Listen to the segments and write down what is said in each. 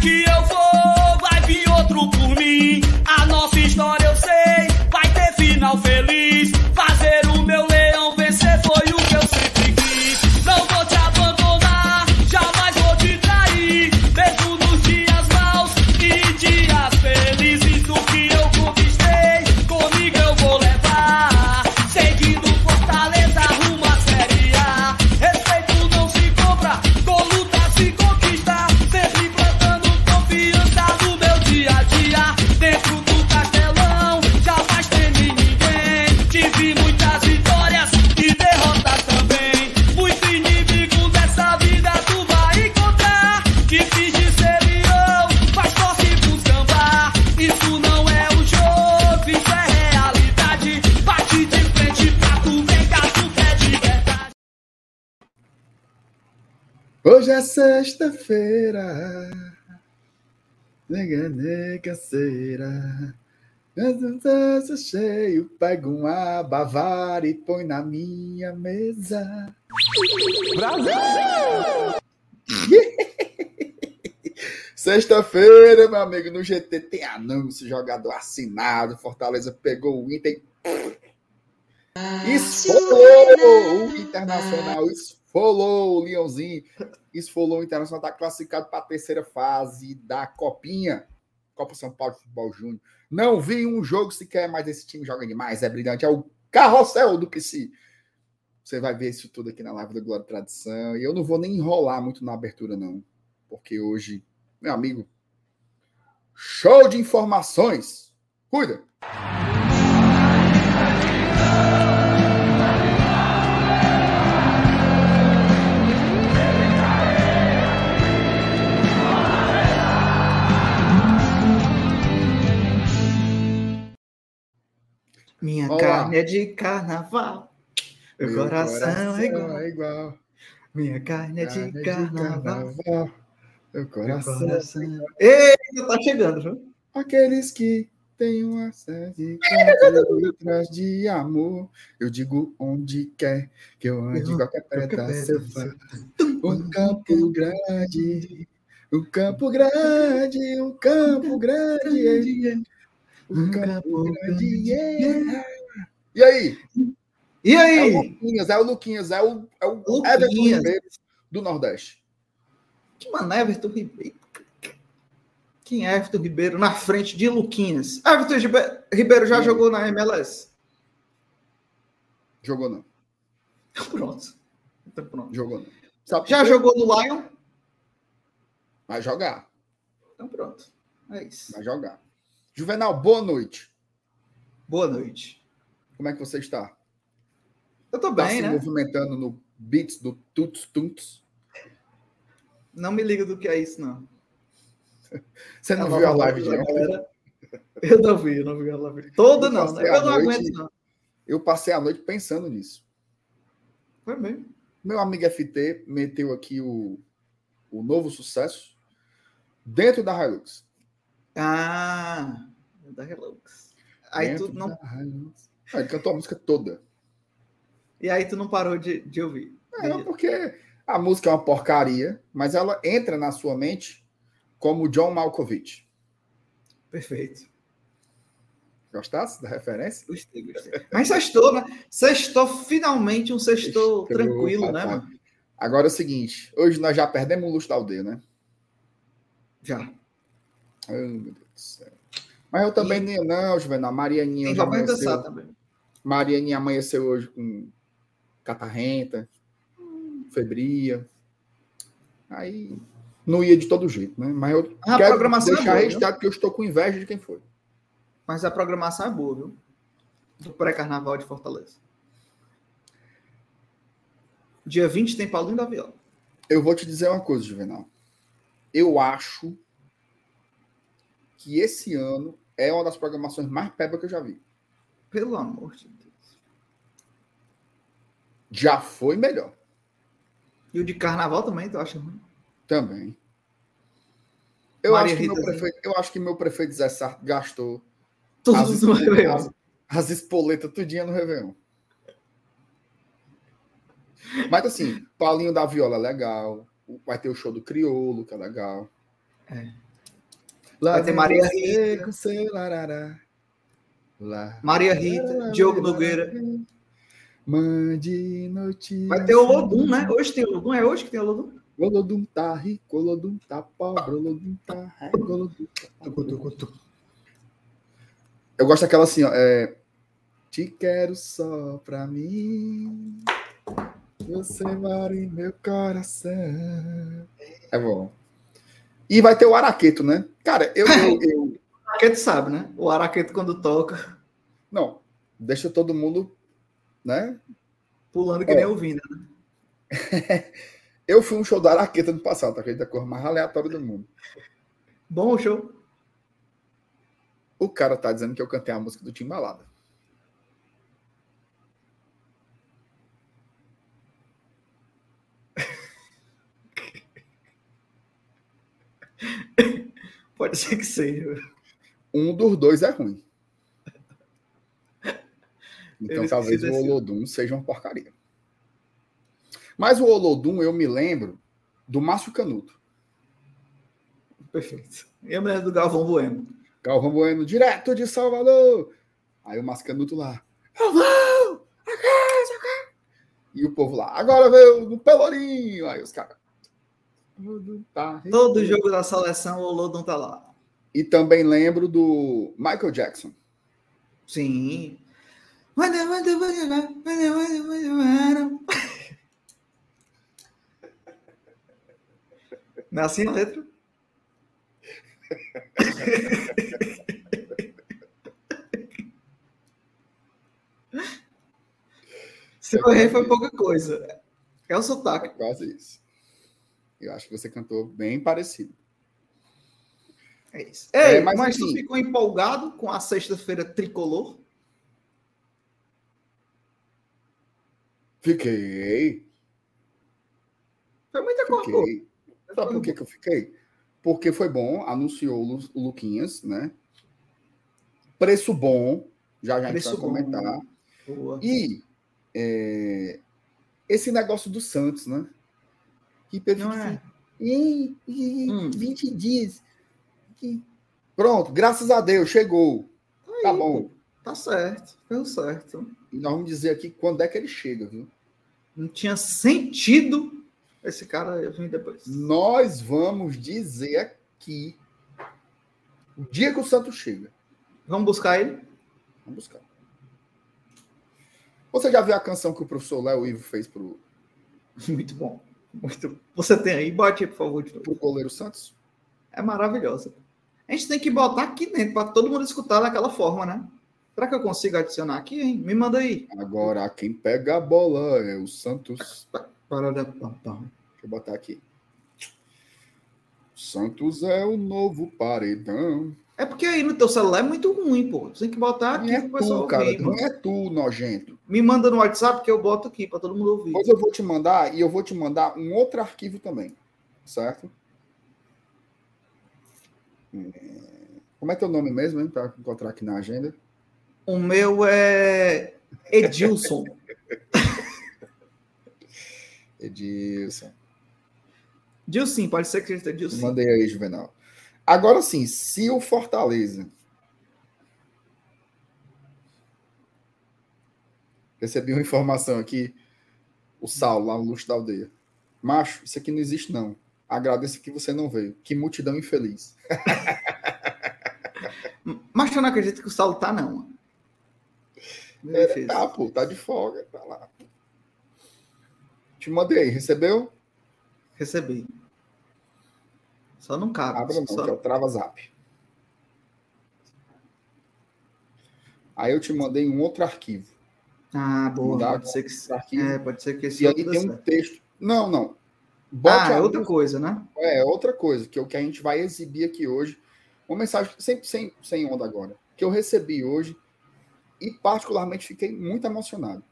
que eu for, sexta-feira. Nega, nega, cera. Tanto cheio, pego uma bavara e põe na minha mesa. Sexta-feira, meu amigo, no GT tem anúncio, jogador assinado. Fortaleza pegou o Inter. Esfolou o Internacional, esfolou o Leãozinho, esfolou o Internacional, está classificado para a terceira fase da Copinha, Copa São Paulo de Futebol Júnior. Não vi um jogo sequer, mas esse time joga demais, é brilhante, é o carrossel do PC. Você vai ver isso tudo aqui na live da Glória Tradição, e eu não vou nem enrolar muito na abertura, não, porque hoje, meu amigo, show de informações. Cuida! Minha Vamos carne é de carnaval. Meu coração, é igual. é igual. Minha carne é de Carne carnaval. carnaval. Meu Meu coração. coração. Eita, tá chegando, viu? Aqueles que têm uma sede litros de amor. Eu digo onde quer que eu ande, qualquer pedaço eu vá. Um campo grande, um campo grande, um campo grande, grande. yeah. E aí? E É o aí? Luquinhas, é o Luquinhas, é o, é o Luquinhas. Everton Ribeiro do Nordeste. Que mano, Everton Ribeiro. Quem é Everton Ribeiro na frente de Luquinhas? Everton Ribe- Ribeiro já Sim. jogou na MLS? Jogou não, pronto. Então pronto. jogou não. Sabe Já jogou no Lion? Vai jogar, Então pronto. É isso. vai jogar. Juvenal, boa noite. Boa noite. Como é que você está? Eu tô Está bem, se né? movimentando no beats do Tuts Tunts? Não me liga do que é isso, não. Você não viu a live de ontem? Eu não vi, eu não vi a live. Toda Eu não, né? Eu não noite- aguento, não. Eu passei a noite pensando nisso. Foi mesmo. Meu amigo FT meteu aqui o, o novo sucesso dentro da Hilux. Ah, da Relux. Aí Dentro tu não. Ah, Ele cantou a música toda. e aí tu não parou de, de ouvir. É, não, porque a música é uma porcaria, mas ela entra na sua mente como John Malkovich. Perfeito. Gostasse da referência? Gostei, gostei. Mas sextou, né? Sextou finalmente um sextou Sextou, tranquilo, né, papai. mano? Agora é o seguinte: hoje nós já perdemos o luxo da aldeia, né? Já. Oh, meu Deus do céu. Mas eu também nem não, Juvenal. Marianinha Tem já Sá amanheceu. também. Marianinha amanheceu hoje com catarrenta, febria. Aí não ia de todo jeito, né? Mas eu a quero programação é deixar boa, registrado que eu estou com inveja de quem foi. Mas a programação é boa, viu? Do pré-carnaval de Fortaleza. Dia 20 tem Paulinho da Viola. Eu vou te dizer uma coisa, Juvenal. Eu acho que esse ano é uma das programações mais peba que eu já vi. Pelo amor de Deus. Já foi melhor E o de carnaval também, tu acha ruim? também. Eu acho, que meu Rita, prefeito, eu acho que meu prefeito Zé Sarto gastou Tudo as, no Réveillon. as, as espoletas tudinha no Réveillon. Mas assim, Paulinho da Viola é legal. Vai ter o show do Criolo, que é legal. Vai ter Maria Rita. com seu larará. Lá. Maria Rita, Diogo Nogueira. Mande notícia. Vai ter o Lodum, né? Hoje tem o Lodum. É hoje que tem o Lodum? O Olodum tá rico, o Olodum tá pobre, o Olodum tá rico, o tá pobre. Eu gosto daquela assim, ó. É, Te quero só pra mim. Você mora em meu coração. É bom. E vai ter o Araqueto, né? Cara, eu, eu, eu- O Araqueto sabe, né? O Araqueto quando toca, Não, deixa todo mundo. Né? pulando que É. nem ouvindo. né? Eu fui um show do Araqueta no passado, tá? Acredita? A coisa mais aleatória do mundo. Bom show. O cara tá dizendo que eu cantei a música do Tim Pode ser que seja. Um dos dois é ruim. Então Eu talvez o. Olodum seja uma porcaria. Mas o Olodum eu me lembro do Márcio Canuto. Perfeito. E a mulher do Galvão Bueno. Galvão Bueno, direto de Salvador. Aí o Márcio Canuto lá. Galvão! E o povo lá. Agora veio no Pelourinho. Aí os caras. Olodum tá. Todo jogo da seleção, o Lodum tá lá. E também lembro do Michael Jackson. Sim. Não é assim a letra? Se eu errei foi pouca coisa. É o É sotaque. quase isso. Eu acho que você cantou bem parecido. É isso. É, Ei, mas mas, tu ficou empolgado com a sexta-feira tricolor? Fiquei. Foi muita coisa. Fiquei. Sabe por que, que eu fiquei? Porque foi bom, anunciou o Lu- o Luquinhas, né? Preço bom, já já a gente Preço vai comentar. Boa. E é, esse negócio do Santos, né? Que perfil é? Hum. 20 dias. Pronto, graças a Deus, chegou. Tá Aí, bom. pô, Tá certo. Deu certo. E nós vamos dizer aqui quando é que ele chega, viu? Não tinha sentido esse cara vir depois. Nós vamos dizer aqui o dia que o Santos chega. Vamos buscar ele? Vamos buscar. Você já viu a canção que o professor Léo Ivo fez pro, Muito bom. Muito. Você tem aí? Bote aí, por favor. de novo. pro goleiro Santos? É maravilhosa. A gente tem que botar aqui dentro para todo mundo escutar daquela forma, né? Será que eu consigo adicionar aqui, hein? Me manda aí. Agora, quem pega a bola é o Santos. Parada, pam, pam. Deixa eu botar aqui. Santos é o novo paredão. É porque aí no teu celular é muito ruim, pô. Tu tem que botar Não aqui é pro pessoal tu, cara. ouvir. Não mano. é tu, nojento. Me manda no WhatsApp que eu boto aqui para todo mundo ouvir. Depois eu vou te mandar e eu vou te mandar um outro arquivo também. Certo? É, Como é teu nome mesmo, hein? Para encontrar aqui na agenda. O meu é Edilson. Edilson. Dilson, pode ser que seja Dilson. Mandei aí, Juvenal. Agora sim, se o Fortaleza. Recebi uma informação aqui. O Saulo, lá no Luxo da Aldeia. Macho, isso aqui não existe, não. Agradeço que você não veio. Que multidão infeliz. Mas eu não acredito que o Saulo tá, não. defeito. tá, pô, tá de folga, tá lá. Te mandei, recebeu? Recebi. Só não cabe. Abra não, Só- que é o Trava Zap. Aí eu te mandei um outro arquivo. Ah, boa. Pode ser que, é, pode ser que esse e aí tem um texto. Não, não. Bote Ah, é outra coisa, né? É, outra coisa, que é o que a gente vai exibir aqui hoje. Uma mensagem sem, sem, sem onda agora, que eu recebi hoje e particularmente fiquei muito emocionado.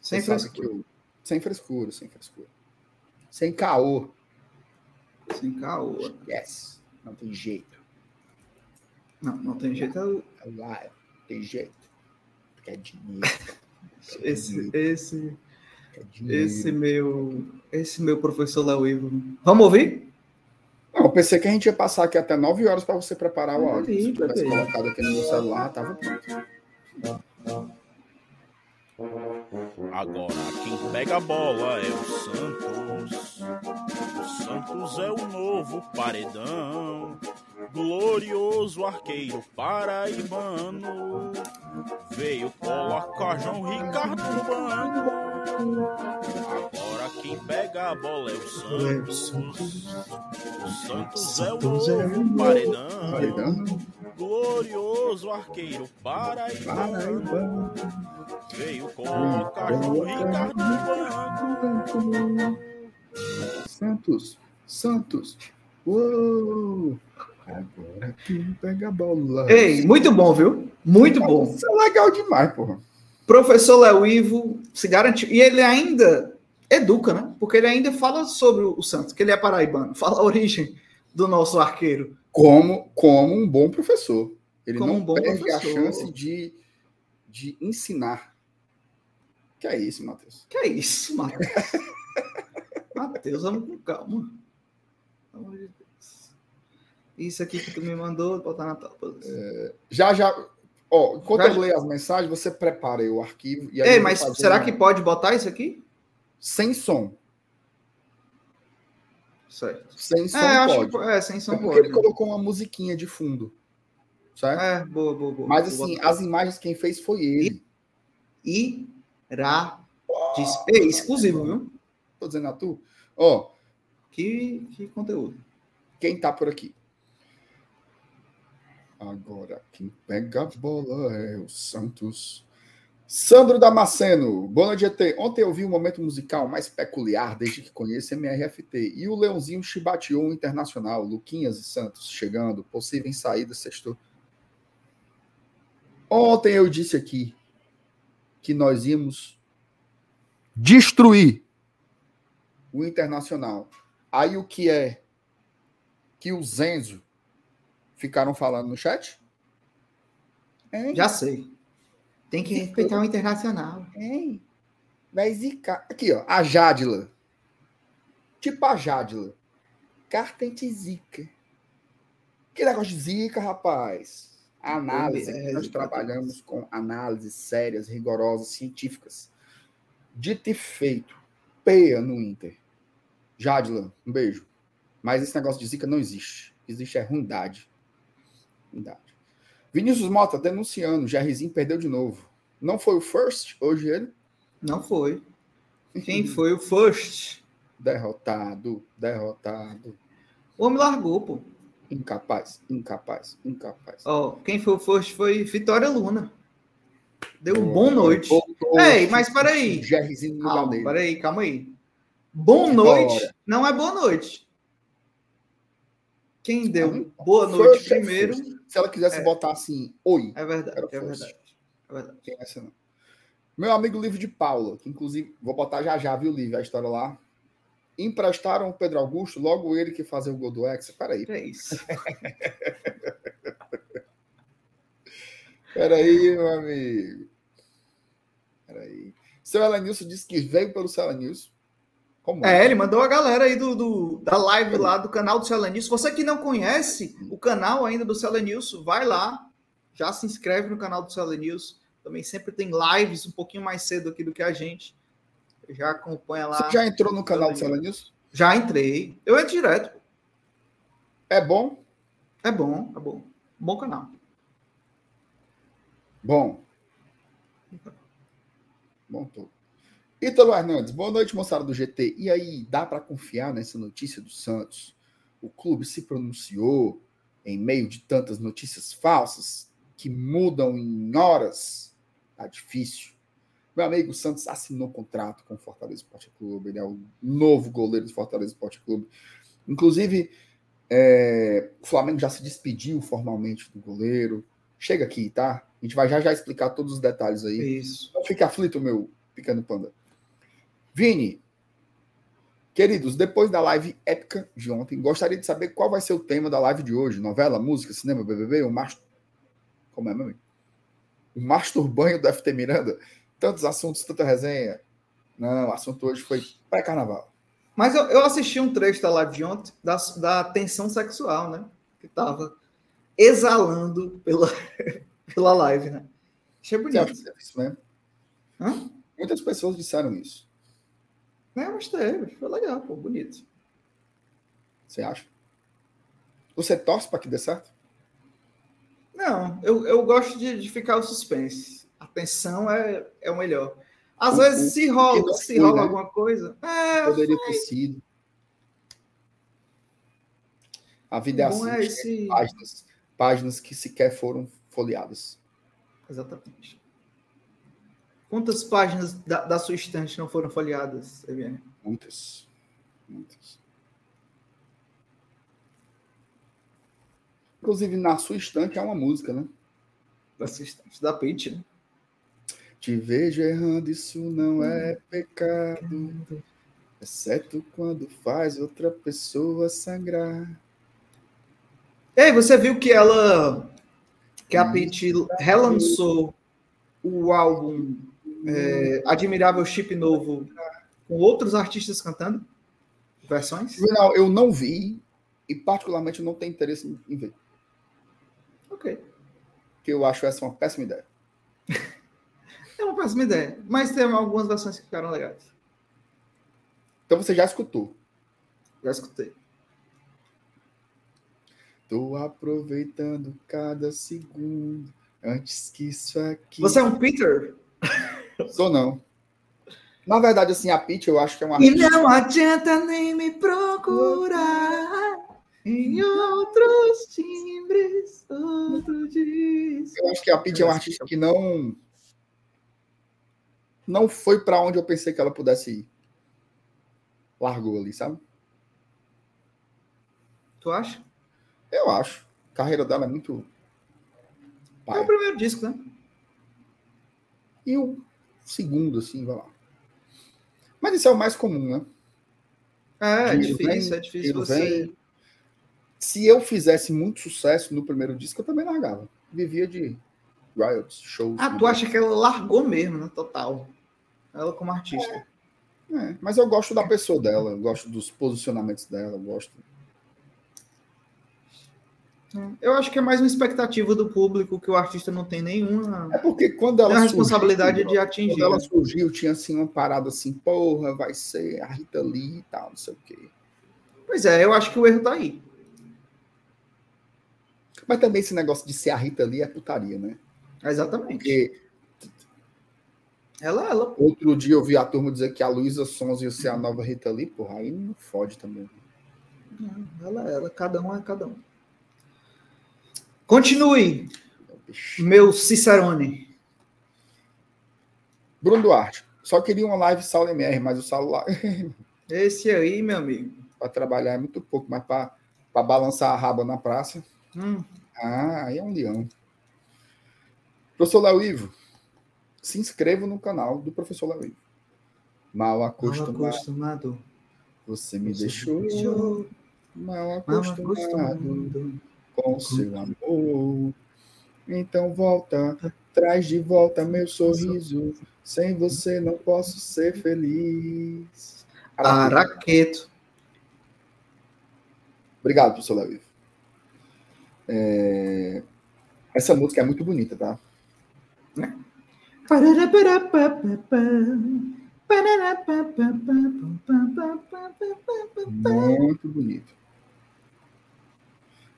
Sem frescura. eu- sem frescura, sem frescura. Sem caô. Sem caô. Yes. Não tem jeito. Não, não tem jeito. é É live. Tem jeito. É dinheiro. Esse, esse, É dinheiro. esse meu, esse meu professor Léo Ivo. Vamos ouvir? Não, pensei que a gente ia passar aqui até 9 horas para você preparar o áudio. Se tivesse colocado aqui no meu celular, tava pronto. Agora quem pega a bola é o Santos. Santos é o novo paredão. Glorioso arqueiro paraibano. Veio colocar João Ricardo no banco. Agora quem pega a bola é o Santos. O Santos é o novo paredão. Paredão. Glorioso arqueiro paraibano. Veio colocar João Ricardo no banco. Santos, Santos. Uou! Agora quem pega a bola? Ei, muito bom, viu? Muito bom. Isso é legal demais, porra. Professor Léo Ivo se garantiu. E ele ainda educa, né? Porque ele ainda fala sobre o Santos, que ele é paraibano. Fala a origem do nosso arqueiro. Como, como um bom professor. Ele Como não um bom perde a professor. chance de, de ensinar. Que é isso, Matheus? Que é isso, Matheus? Matheus, vamos com calma. Pelo amor de Deus. Isso aqui que tu me mandou, botar na tela. Já, já. Ó, enquanto Já- eu leio as mensagens, você prepara aí o arquivo. E aí Ei, mas será uma- que pode botar isso aqui? Sem som. Certo. Sem som É, acho pode. que é, sem som É porque pode. ele colocou uma musiquinha de fundo. Certo? É, boa, boa, boa. Mas assim, botar. as imagens quem fez foi ele. Irá. Ei, exclusivo, viu? Tô dizendo a tu. Ó, Que, que conteúdo. quem tá por aqui? Agora, quem pega a bola é o Santos. Sandro Damasceno, boa noite, GT. Ontem eu vi um momento musical mais peculiar desde que conheço MRFT. E o Leãozinho chibateou o Internacional, Luquinhas e Santos chegando, possíveis saídas, sextou. Ontem eu disse aqui que nós íamos destruir o Internacional. Aí o que é que o Zenzo ficaram falando no chat? Hein? Já sei. Tem que respeitar o internacional. Hein? Vai zicar. Aqui, ó. A Jadila. Tipo a Jadila. Cartente zica. Que negócio de zica, rapaz? Análise. É, Nós trabalhamos com análises sérias, rigorosas, científicas. Dito e feito. Peia no Inter. Jadila, um beijo. Mas esse negócio de zica não existe. Existe é ruindade. Ruindade. Vinícius Mota denunciando. Jairzinho perdeu de novo. Não foi o first hoje ele? Não foi. Quem foi o first? Derrotado, derrotado. O homem largou, pô. Incapaz, incapaz, incapaz. Ó, quem foi o first foi Vitória Luna. Deu um bom noite. Ei, mas peraí. Jairzinho no lugar dele. peraí, calma aí. Boa noite não é boa noite. Quem deu boa noite First é primeiro. Se ela quisesse É. botar assim, oi, é verdade, Era é verdade. É verdade. tem essa não. Meu amigo Livro de Paula, que inclusive vou botar já já, viu, Livro, a história lá. Emprestaram o Pedro Augusto, logo ele que fazer o gol do Hexa. Peraí, É isso. peraí, meu amigo. Peraí. Seu Elenilson disse que veio pelo seu Elenilson. Como É, ele mandou a galera aí do, do- da live lá do canal do Celanilson. Você que não conhece o canal ainda do Celanilson, vai lá, já se inscreve no canal do Celanilson. Também sempre tem lives um pouquinho mais cedo aqui do que a gente. Já acompanha lá. Você já entrou no canal do seu Elenilson? Já entrei. Eu entro direto. É bom? É bom, é bom. Bom canal. Bom. Bom todo. Ítalo Hernandes, boa noite, moçada do GT. E aí, dá para confiar nessa notícia do Santos? O clube se pronunciou em meio de tantas notícias falsas que mudam em horas. Tá difícil. Meu amigo, o Santos assinou contrato com o Fortaleza Esporte Clube. Ele é o novo goleiro do Fortaleza Esporte Clube. Inclusive, é, o Flamengo já se despediu formalmente do goleiro. Chega aqui, tá? A gente vai já já explicar todos os detalhes aí. Isso. Não fique aflito, meu pequeno panda. Vini, queridos, depois da live épica de ontem, gostaria de saber qual vai ser o tema da live de hoje. Novela, música, cinema, BBB, o Mastro... Como é, meu amigo? O Masturbanho do FT Miranda? Tantos assuntos, tanta resenha. Não, o assunto hoje foi pré-carnaval. Mas eu, eu assisti um trecho da live de ontem da, da tensão sexual, né? Que tava exalando pela, pela live, né? Achei Você acha bonito. que é isso mesmo? Hã? Muitas pessoas disseram isso. É, mas teve. Foi legal, pô, bonito. Você acha? Você torce para que dê certo? Não, eu, eu gosto de, de ficar o suspense. A tensão é, é o melhor. Às O- vezes, se rola, se rola né? alguma coisa. É, Poderia ter sido. A vida é assim. é esse. Páginas, páginas que sequer foram folheadas. Exatamente. Quantas páginas da, da sua estante não foram folheadas, Eviane? Muitas. Muitas. Inclusive, na sua estante há uma música, né? Da sua estante. Da Pitch, né? Te vejo errando, isso não é pecado. Exceto quando faz outra pessoa sangrar. Ei, você viu que ela. Que a. Pitty relançou o álbum é, Admirável Chip Novo com outros artistas cantando? Versões? Juvenal, eu não vi e particularmente não tenho interesse em- ver. Ok. Porque eu acho essa uma péssima ideia. É uma péssima ideia. Mas tem algumas versões que ficaram legais. Então você já escutou. Já escutei. Tô aproveitando cada segundo antes que isso aqui. Você é um Peter? Sou não. Na verdade, assim, a Pitty eu acho que é uma E não adianta nem me procurar em outros timbres, outro disco. Eu acho que a Pitty é uma artista que não. Não foi pra onde eu pensei que ela pudesse ir. Largou ali, sabe? Tu acha? Eu acho. A carreira dela é muito. É Pai. o primeiro disco, né? E o segundo, assim, vai lá. Mas isso é o mais comum, né? É, é Dinheiro difícil, vem, é difícil você. vem. Se eu fizesse muito sucesso no primeiro disco, eu também largava. Vivia de royalties, shows. Ah, tu acha que ela largou mesmo, né? Total. Ela como artista. É, mas eu gosto da pessoa dela, eu gosto dos posicionamentos dela, eu gosto. Eu acho que é mais uma expectativa do público que o artista não tem nenhuma É porque quando ela a responsabilidade surgiu, de atingir. Quando ela surgiu, tinha assim uma parada assim, porra, vai ser a Rita Lee e tal, não sei o quê. Pois é, eu acho que o erro tá aí. Mas também esse negócio de ser a Rita Lee é putaria, né? Exatamente. Porque Ela, ela. outro dia eu vi a turma dizer que a Luísa Sons ia ser a nova Rita Lee, porra, aí não fode também. Ela, ela, cada um é cada um. Continue, meu Cicerone. Bruno Duarte, só queria uma live Saulo MR, mas o Saulo lá Esse aí, meu amigo. para trabalhar é muito pouco, mas para balançar a raba na praça, Hum, ah, aí é um leão. Professor Léo Ivo, se inscreva no canal do Professor Léo Ivo. Mal mal acostumado, acostumado. você me Você deixou deixou mal Mal acostumado acostumado. com seu Então volta, traz de volta meu sorriso. Sem você não posso ser feliz. Araqueto. Obrigado, professor Ivo. É, Essa música é muito bonita, tá? Muito bonito.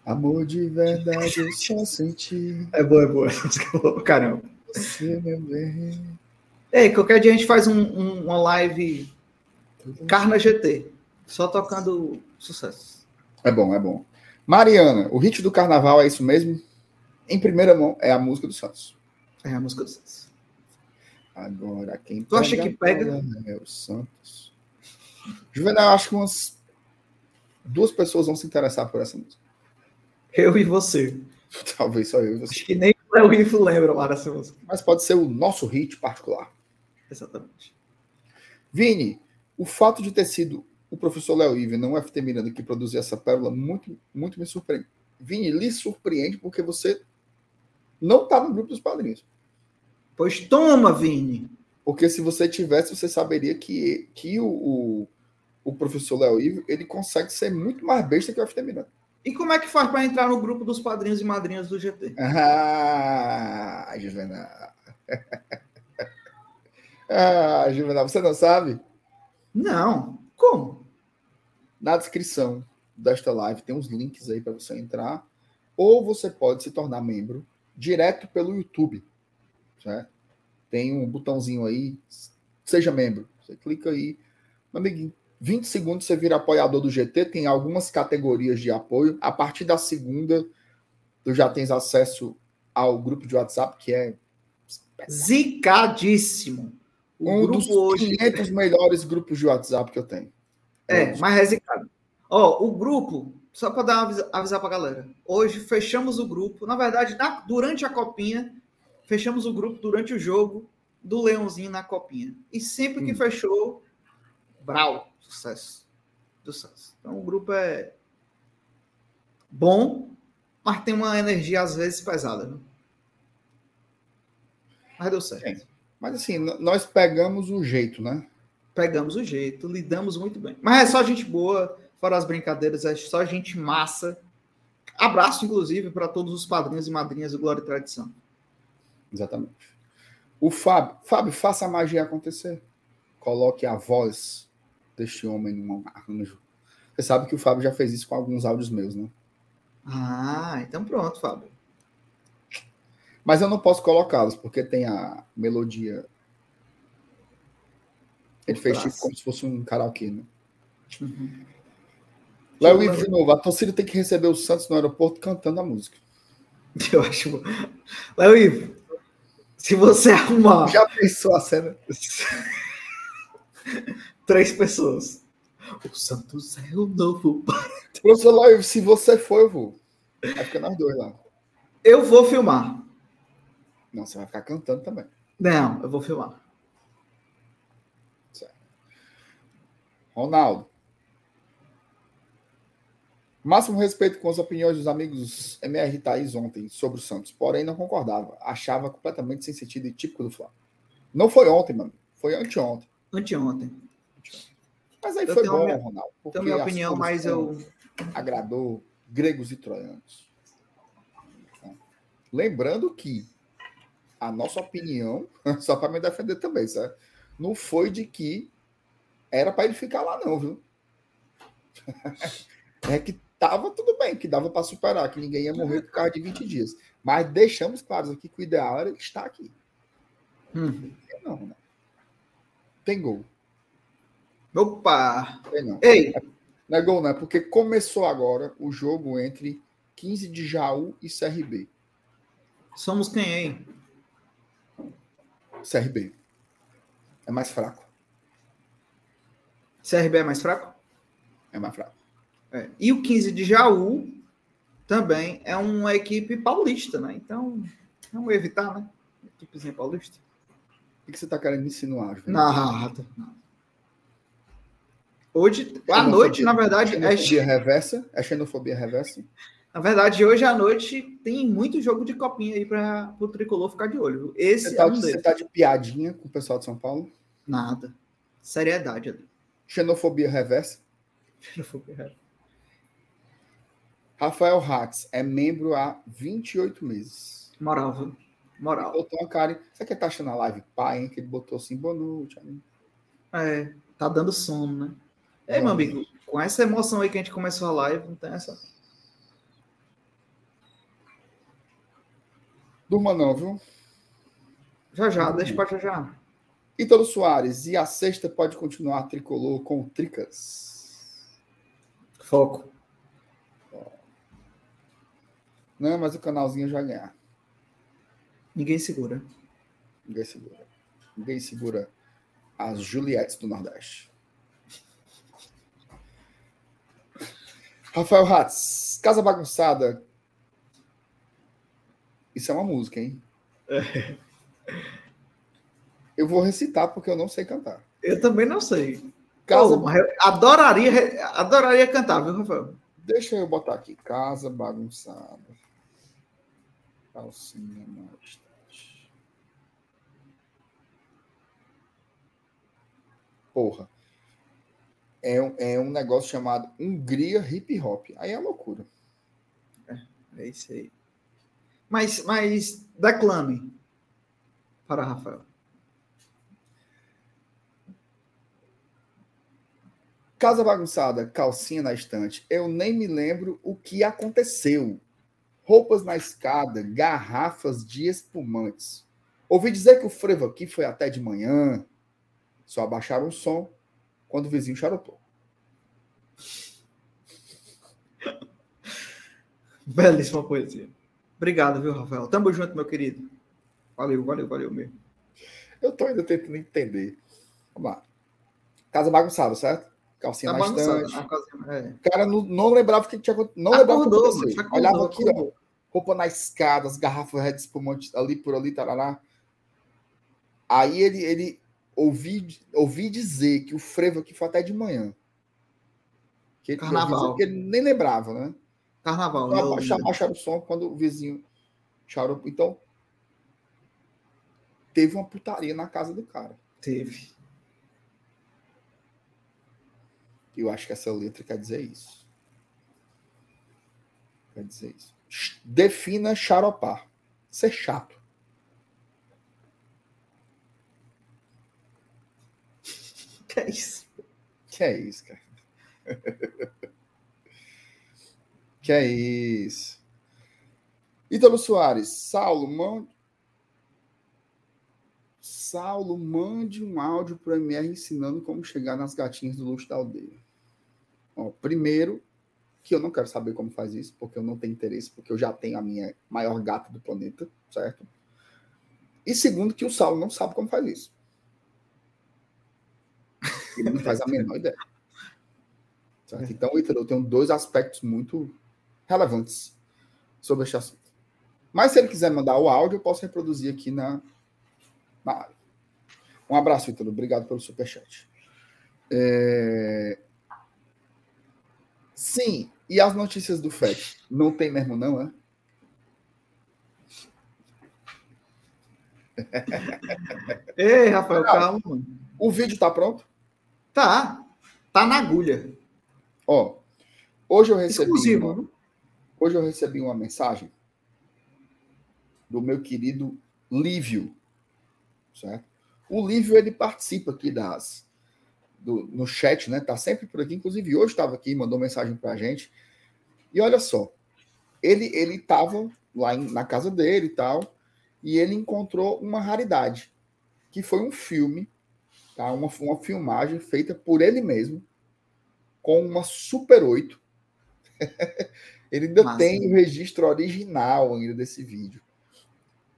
Amor de verdade, eu só senti É boa, é boa. é Caramba. você, meu bem. Ei, qualquer dia a gente faz um- um- uma live Carna GT. Só tocando sucesso. É bom, é bom. Mariana, o hit do carnaval é isso mesmo? Em primeira mão, é a música do Santos. É a música do sucesso. Agora, quem Tu acha que pega? É o Santos. Juvenal, acho que umas duas pessoas vão se interessar por essa música. Eu e você. Talvez só eu e você. Acho que nem o Léo Riff lembra música. Mas pode ser o nosso hit particular. Exatamente. Vini, o fato de ter sido o professor Léo Ive, não o FT Miranda, que produziu essa pérola, muito, muito me surpreende. Vini, lhe surpreende porque você não está no grupo dos padrinhos. Pois toma, Vini. Porque se você tivesse, você saberia que, que o, o, o professor Léo Ivo, ele consegue ser muito mais besta que o FT Miranda. E como é que faz para entrar no grupo dos padrinhos e madrinhas do GT? Ah, Juvenal. ah, Juvenal, você não sabe? Não. Como? Na descrição desta live tem uns links aí para você entrar. Ou você pode se tornar membro direto pelo YouTube. Certo? Tem um botãozinho aí, seja membro. Você clica aí. Meu amiguinho, 20 segundos você vira apoiador do GT, tem algumas categorias de apoio. A partir da segunda, tu já tens acesso ao grupo de WhatsApp, que é zicadíssimo. O um dos hoje... 500 melhores grupos de WhatsApp que eu tenho. É, hoje. mas é zicado. Ó, o grupo, só para dar avisa, avisar para galera. Hoje fechamos o grupo. Na verdade, na, durante a copinha, fechamos o grupo durante o jogo do Leãozinho na copinha. E sempre que hum. fechou, Brau, sucesso. Sucesso. Então o grupo é bom, mas tem uma energia às vezes pesada. Viu? Mas deu certo. É. Mas assim, nós pegamos o jeito, né? Pegamos o jeito, lidamos muito bem. Mas é só gente boa, fora as brincadeiras, é só gente massa. Abraço, inclusive, para todos os padrinhos e madrinhas do Glória e Tradição. Exatamente. O Fábio, Fábio, faça a magia acontecer. Coloque a voz deste homem num arranjo. Você sabe que o Fábio já fez isso com alguns áudios meus, né? Ah, então pronto, Fábio. Mas eu não posso colocá-los, porque tem a melodia. Ele fez tipo como se fosse um karaokê, né? Uhum. Léo Ivo de novo, a torcida tem que receber o Santos no aeroporto cantando a música. Eu acho. Léo Ivo, se você arrumar. Já pensou a cena? Três pessoas. O Santos é o novo. Professor Live, se você for, eu vou. Vai ficar nós dois lá. Eu vou filmar. Não, você vai ficar cantando também. Não, eu vou filmar. Certo. Ronaldo. Máximo respeito com as opiniões dos amigos MR Thaís ontem sobre o Santos, porém não concordava. Achava completamente sem sentido e típico do Flamengo. Não foi ontem, mano. Foi anteontem. Anteontem. Mas aí eu foi bom, minha, Ronaldo. Tenho minha opinião, mas eu. Agradou gregos e troianos. Lembrando que a nossa opinião, só para me defender também, certo? Não foi de que era para ele ficar lá, não, viu? é que tava tudo bem, que dava para superar, que ninguém ia morrer por causa de 20 dias. Mas deixamos claros aqui que o ideal era ele estar aqui. Hum. Não, né? Tem gol. Opa! Não. Ei! Não é gol, não, é porque começou agora o jogo entre 15 de Jaú e CRB. Somos quem, hein? CRB. É mais fraco. CRB é mais fraco? É mais fraco. É. E o 15 de Jaú também é uma equipe paulista, né? Então, vamos evitar, né? Equipezinha paulista. O que você está querendo insinuar? Nada. Nada. Hoje, à noite, na verdade, xenofobia é reversa. É xenofobia reversa. Na verdade, hoje à noite tem muito jogo de copinha aí para o tricolor ficar de olho. Esse você tá, é um você tá de piadinha com o pessoal de São Paulo? Nada. Seriedade ali. Xenofobia reversa? Xenofobia reversa. Rafael Hatz é membro há 28 meses. Moral, viu? Moral. Botou uma cara. Você que tá achando a live pai, hein? Que ele botou assim, boa noite. É, tá dando sono, né? Ei, meu amigo, com essa emoção aí que a gente começou a live, não tem essa. Durma não, viu? Já já, deixa pra já já. Ítalo Soares, e a sexta pode continuar tricolor com tricas? Foco. Não, mas o canalzinho já ganhar. Ninguém segura. Ninguém segura. Ninguém segura as Juliettes do Nordeste. Rafael Hatz, Casa Bagunçada. Isso é uma música, hein? É. Eu vou recitar porque eu não sei cantar. Eu também não sei. Casa... Oh, adoraria, adoraria cantar, viu, Rafael? Deixa eu botar aqui. Casa Bagunçada. Calcinha mais. Porra. É, um- é um negócio chamado Hungria Hip Hop. Aí é loucura. É isso aí. Mas, mas declame para Rafael. Casa bagunçada, calcinha na estante. Eu nem me lembro o que aconteceu. Roupas na escada, garrafas de espumantes. Ouvi dizer que o frevo aqui foi até de manhã. Só abaixaram o som quando o vizinho charotou. Belíssima poesia. Obrigado, viu, Rafael? Tamo junto, meu querido. Valeu, valeu, valeu mesmo. Eu tô ainda tentando entender. Vamos lá. Casa bagunçada, certo? Calcinha Tá estante. a casa- é. O cara não, não lembrava o que tinha acontecido. Não lembrava o que Acordou, aconteceu. acordou, Olhava aqui, ó. acordou. roupa na escada, as garrafas red espumante ali por ali, tarará. Aí ele, ele ouvi, ouvi dizer que o frevo aqui foi até de manhã. Que Carnaval. que ele nem lembrava, né? Carnaval. Então, eu- abaixa- abaixaram o som quando o vizinho chorou. Então, teve uma putaria na casa do cara. Teve. Eu acho que essa letra quer dizer isso. Quer dizer isso. Defina xaropar. Ser chato. Que é isso? Que é isso, cara? que é isso? Ítalo Soares, Saulo, mande. Saulo, mande um áudio para o MR ensinando como chegar nas gatinhas do luxo da aldeia. Ó, primeiro, que eu não quero saber como faz isso, porque eu não tenho interesse, porque eu já tenho a minha maior gata do planeta, certo? E segundo, que o Saulo não sabe como faz isso. Ele não faz a menor ideia. Certo? Então, Ítalo, eu tenho dois aspectos muito relevantes sobre este assunto. Mas se ele quiser mandar o áudio, eu posso reproduzir aqui na, na área. Um abraço, Ítalo. Obrigado pelo superchat. É... Sim, e as notícias do FED? Não tem mesmo, não, é? Ei, Rafael, calma. O vídeo tá pronto? Tá. Tá na agulha. Ó, hoje eu recebi. Exclusivo. uma-? Hoje eu recebi uma mensagem do meu querido Lívio, certo? O Lívio ele participa aqui das do, no chat, né? Tá sempre por aqui, inclusive hoje estava aqui, mandou mensagem pra gente. E olha só, ele ele estava lá em- na casa dele e tal, e ele encontrou uma raridade, que foi um filme, tá? Uma, uma filmagem feita por ele mesmo com uma Super 8 ele ainda Massa. tem o registro original ainda desse vídeo.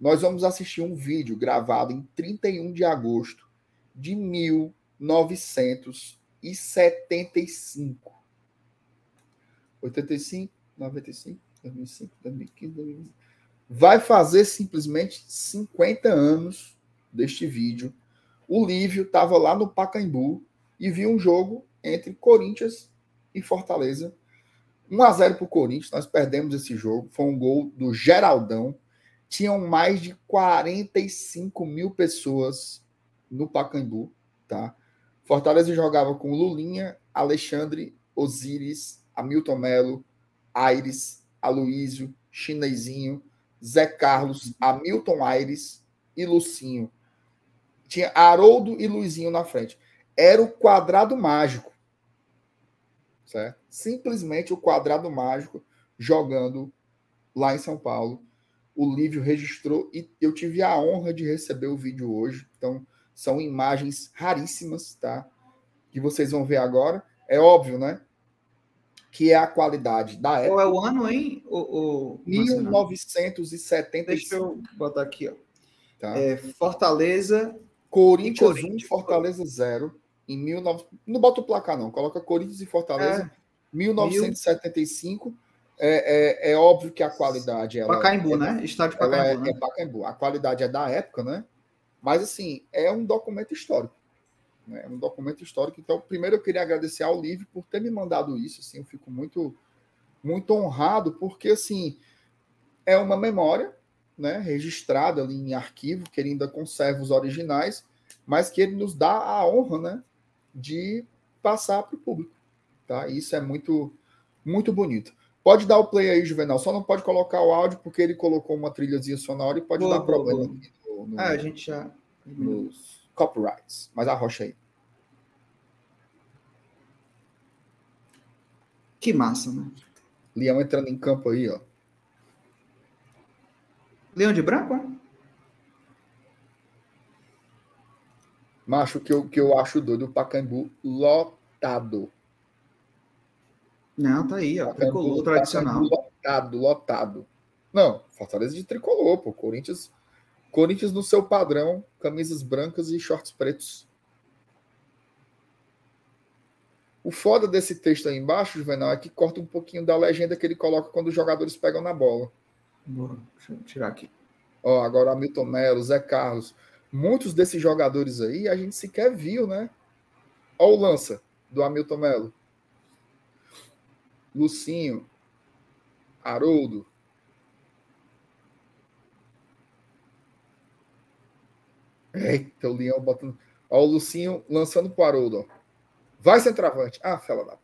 Nós vamos assistir um vídeo gravado em 31 de agosto de 1975. 85, 95, 2005, 2015, 2015. Vai fazer simplesmente 50 anos deste vídeo. O Lívio estava lá no Pacaembu e viu um jogo entre Corinthians e Fortaleza 1 a 0 para o Corinthians, nós perdemos esse jogo. Foi um gol do Geraldão. Tinham mais de 45 mil pessoas no Pacaembu, tá? Fortaleza jogava com Lulinha, Alexandre, Osíris, Hamilton Melo, Aires, Aloísio, Chinezinho, Zé Carlos, Hamilton Aires e Lucinho. Tinha Haroldo e Luizinho na frente. Era o quadrado mágico certo? Simplesmente o quadrado mágico jogando lá em São Paulo. O Lívio registrou e eu tive a honra de receber o vídeo hoje. Então, são imagens raríssimas, tá? Que vocês vão ver agora. É óbvio, né? Que é a qualidade da época. Qual é o ano, hein? O, o... 1975, Deixa eu botar aqui, ó. tá? É, Fortaleza. Corinthians 1, Corinthians. Fortaleza 0. Em 19... Não bota o placar, não. Coloca Corinthians e Fortaleza. É, 1975. É, é, é óbvio que a qualidade ela, Pacaembu, é, né? Estádio é, Pacaembu, né? é Pacaembu. A qualidade é da época, né? Mas assim, é um documento histórico. Né? É um documento histórico. Então, primeiro eu queria agradecer ao Livre por ter me mandado isso. Assim, eu fico muito, muito honrado, porque assim é uma memória né, registrada ali em arquivo, que ele ainda conserva os originais, mas que ele nos dá a honra né, de passar para o público. Tá? Isso é muito, muito bonito. Pode dar o play aí, Juvenal, só não pode colocar o áudio porque ele colocou uma trilhazinha sonora e pode Boa, dar boa, problema boa. aqui no, no- Ah, a gente já. nos copyrights. Mas arrocha aí. Que massa, né? Leão entrando em campo aí, ó. Leão de branco, é? Macho, que eu, que eu acho doido, o Pacaembu lotado. Não, tá aí, ó. Pacaembu- Tricolor tradicional. Pacaembu lotado, lotado. Não, Fortaleza de tricolor, pô. Corinthians, Corinthians no seu padrão, camisas brancas e shorts pretos. O foda desse texto aí embaixo, Juvenal, é que corta um pouquinho da legenda que ele coloca quando os jogadores pegam na bola. Deixa eu tirar aqui. Ó, agora Hamilton Melo, Zé Carlos. Muitos desses jogadores aí a gente sequer viu, né? Ó o lança do Hamilton Melo. Lucinho. Haroldo. Eita, o Leão botando. Ó, o Lucinho lançando pro Haroldo. Ó. Vai centroavante. Ah, fela da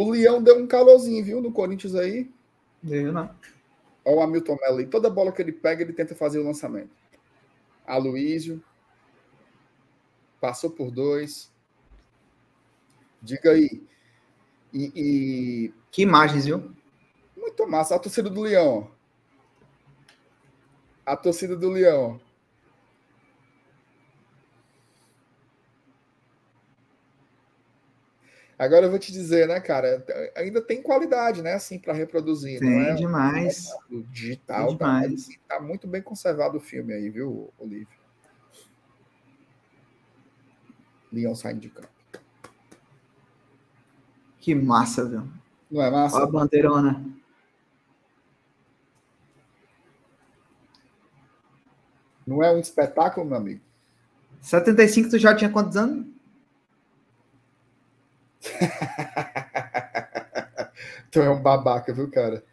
O Leão deu um calorzinho, viu, no Corinthians aí. Eu não. Olha o Hamilton Melo aí. Toda bola que ele pega, ele tenta fazer o lançamento. Aloísio. Passou por dois. Diga aí. E, e Que imagens, viu? muito massa. A torcida do Leão. A torcida do Leão. Agora eu vou te dizer, né, cara? Ainda tem qualidade, né, assim, para reproduzir. não Tem é? demais. do digital, Tem tá, demais. assim, tá muito bem conservado o filme aí, viu, Olívio? Leão saindo de campo. Que massa, viu? Não é Olha massa? a bandeirona. Não é um espetáculo, meu amigo? 75, tu já tinha quantos anos? Então é um babaca, viu, cara?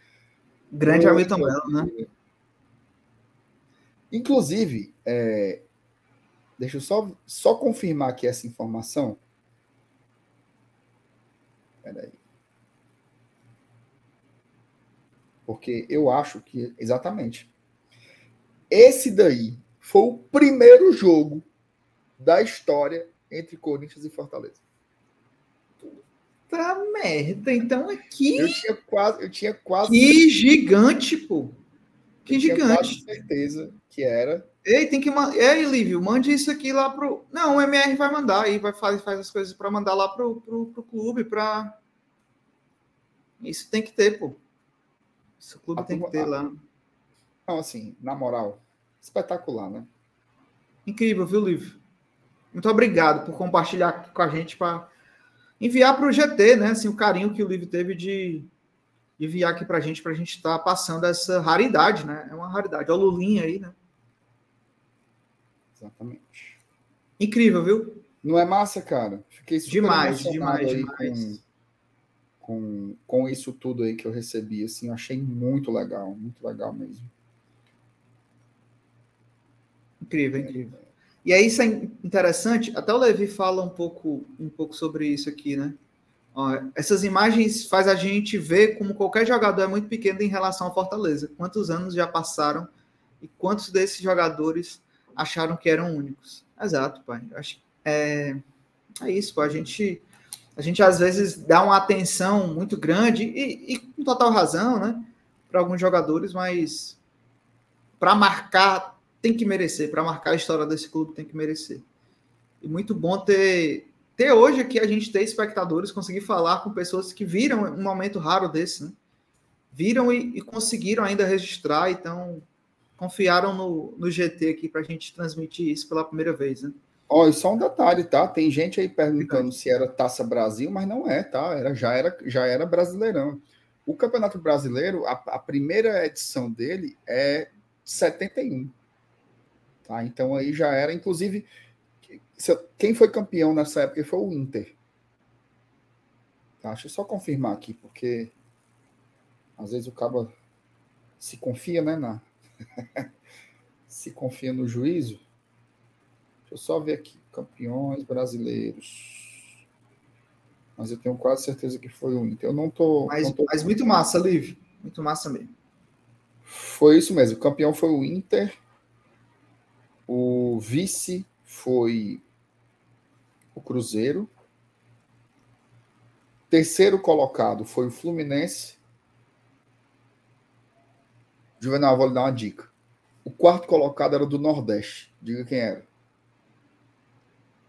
Grande Hamilton Melo, né? Inclusive, é, deixa eu só, só confirmar aqui essa informação. Peraí. Porque eu acho que, exatamente. Esse daí foi o primeiro jogo da história entre Corinthians e Fortaleza. Tá merda. Então aqui. Eu tinha quase, eu tinha quase, Que gigante, pô. Que eu tinha gigante. quase certeza que era. Ei, tem que mandar. Ei, Lívio, mande isso aqui lá pro. Não, o MR vai mandar aí, vai fazer faz as coisas para mandar lá pro, pro, pro clube, para. Isso tem que ter, pô. Isso o clube A tem que ter a- lá. Não, assim, na moral, espetacular, né? Incrível, viu, Lívio? Muito obrigado por compartilhar com a gente para enviar para o GT, né? Assim, o carinho que o Lívio teve de, enviar aqui para a gente, para a gente estar passando essa raridade, né? É uma raridade. Olha o Lulinha aí, né? Exatamente. Incrível, viu? Não é massa, cara? Fiquei super Demais, demais, demais. Com, com, com isso tudo aí que eu recebi, assim, eu achei muito legal, muito legal mesmo. Incrível, incrível. E aí isso é interessante, até o Levi fala um pouco, um pouco sobre isso aqui, né? Ó, essas imagens faz a gente ver como qualquer jogador é muito pequeno em relação ao Fortaleza. Quantos anos já passaram e quantos desses jogadores acharam que eram únicos? Exato, pai. Acho, é, é isso, pô. A gente, a gente às vezes dá uma atenção muito grande e, e com total razão, né? Para alguns jogadores, mas para marcar tem que merecer, para marcar a história desse clube tem que merecer. E muito bom ter, ter hoje aqui a gente ter espectadores, conseguir falar com pessoas que viram um momento raro desse, né? Viram e, e conseguiram ainda registrar, então confiaram no, no GT aqui para a gente transmitir isso pela primeira vez, né? Ó, e só um detalhe, tá? Tem gente aí perguntando se era Taça Brasil, mas não é, tá? Era, já, era, já era Brasileirão. O Campeonato Brasileiro, a, a primeira edição dele é 71. Tá? Então aí já era, inclusive, quem foi campeão nessa época foi o Inter. Tá? Deixa eu só confirmar aqui, porque às vezes o cabo se confia, né? Na... se confia no juízo. Deixa eu só ver aqui. Campeões brasileiros. Mas eu tenho quase certeza que foi o Inter. Eu não tô. Mas, não tô... mas muito massa, Liv. Muito massa mesmo. Foi isso mesmo. O campeão foi o Inter. O vice foi o Cruzeiro. Terceiro colocado foi o Fluminense. Juvenal, vou lhe dar uma dica. O quarto colocado era do Nordeste. Diga quem era.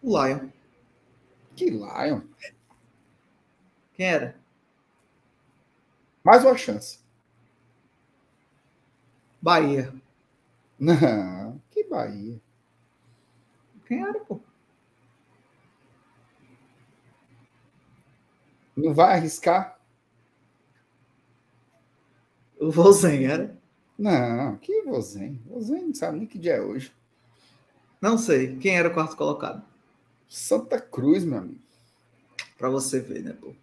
O Lion. Que Lion. Quem era? Mais uma chance. Bahia. Não, que Bahia. Quem era, pô? Não vai arriscar? O Vozen era? Não, que Vozen. Vozen não sabe nem que dia é hoje. Não sei. Quem era o quarto colocado? Santa Cruz, meu amigo. Pra você ver, né, pô?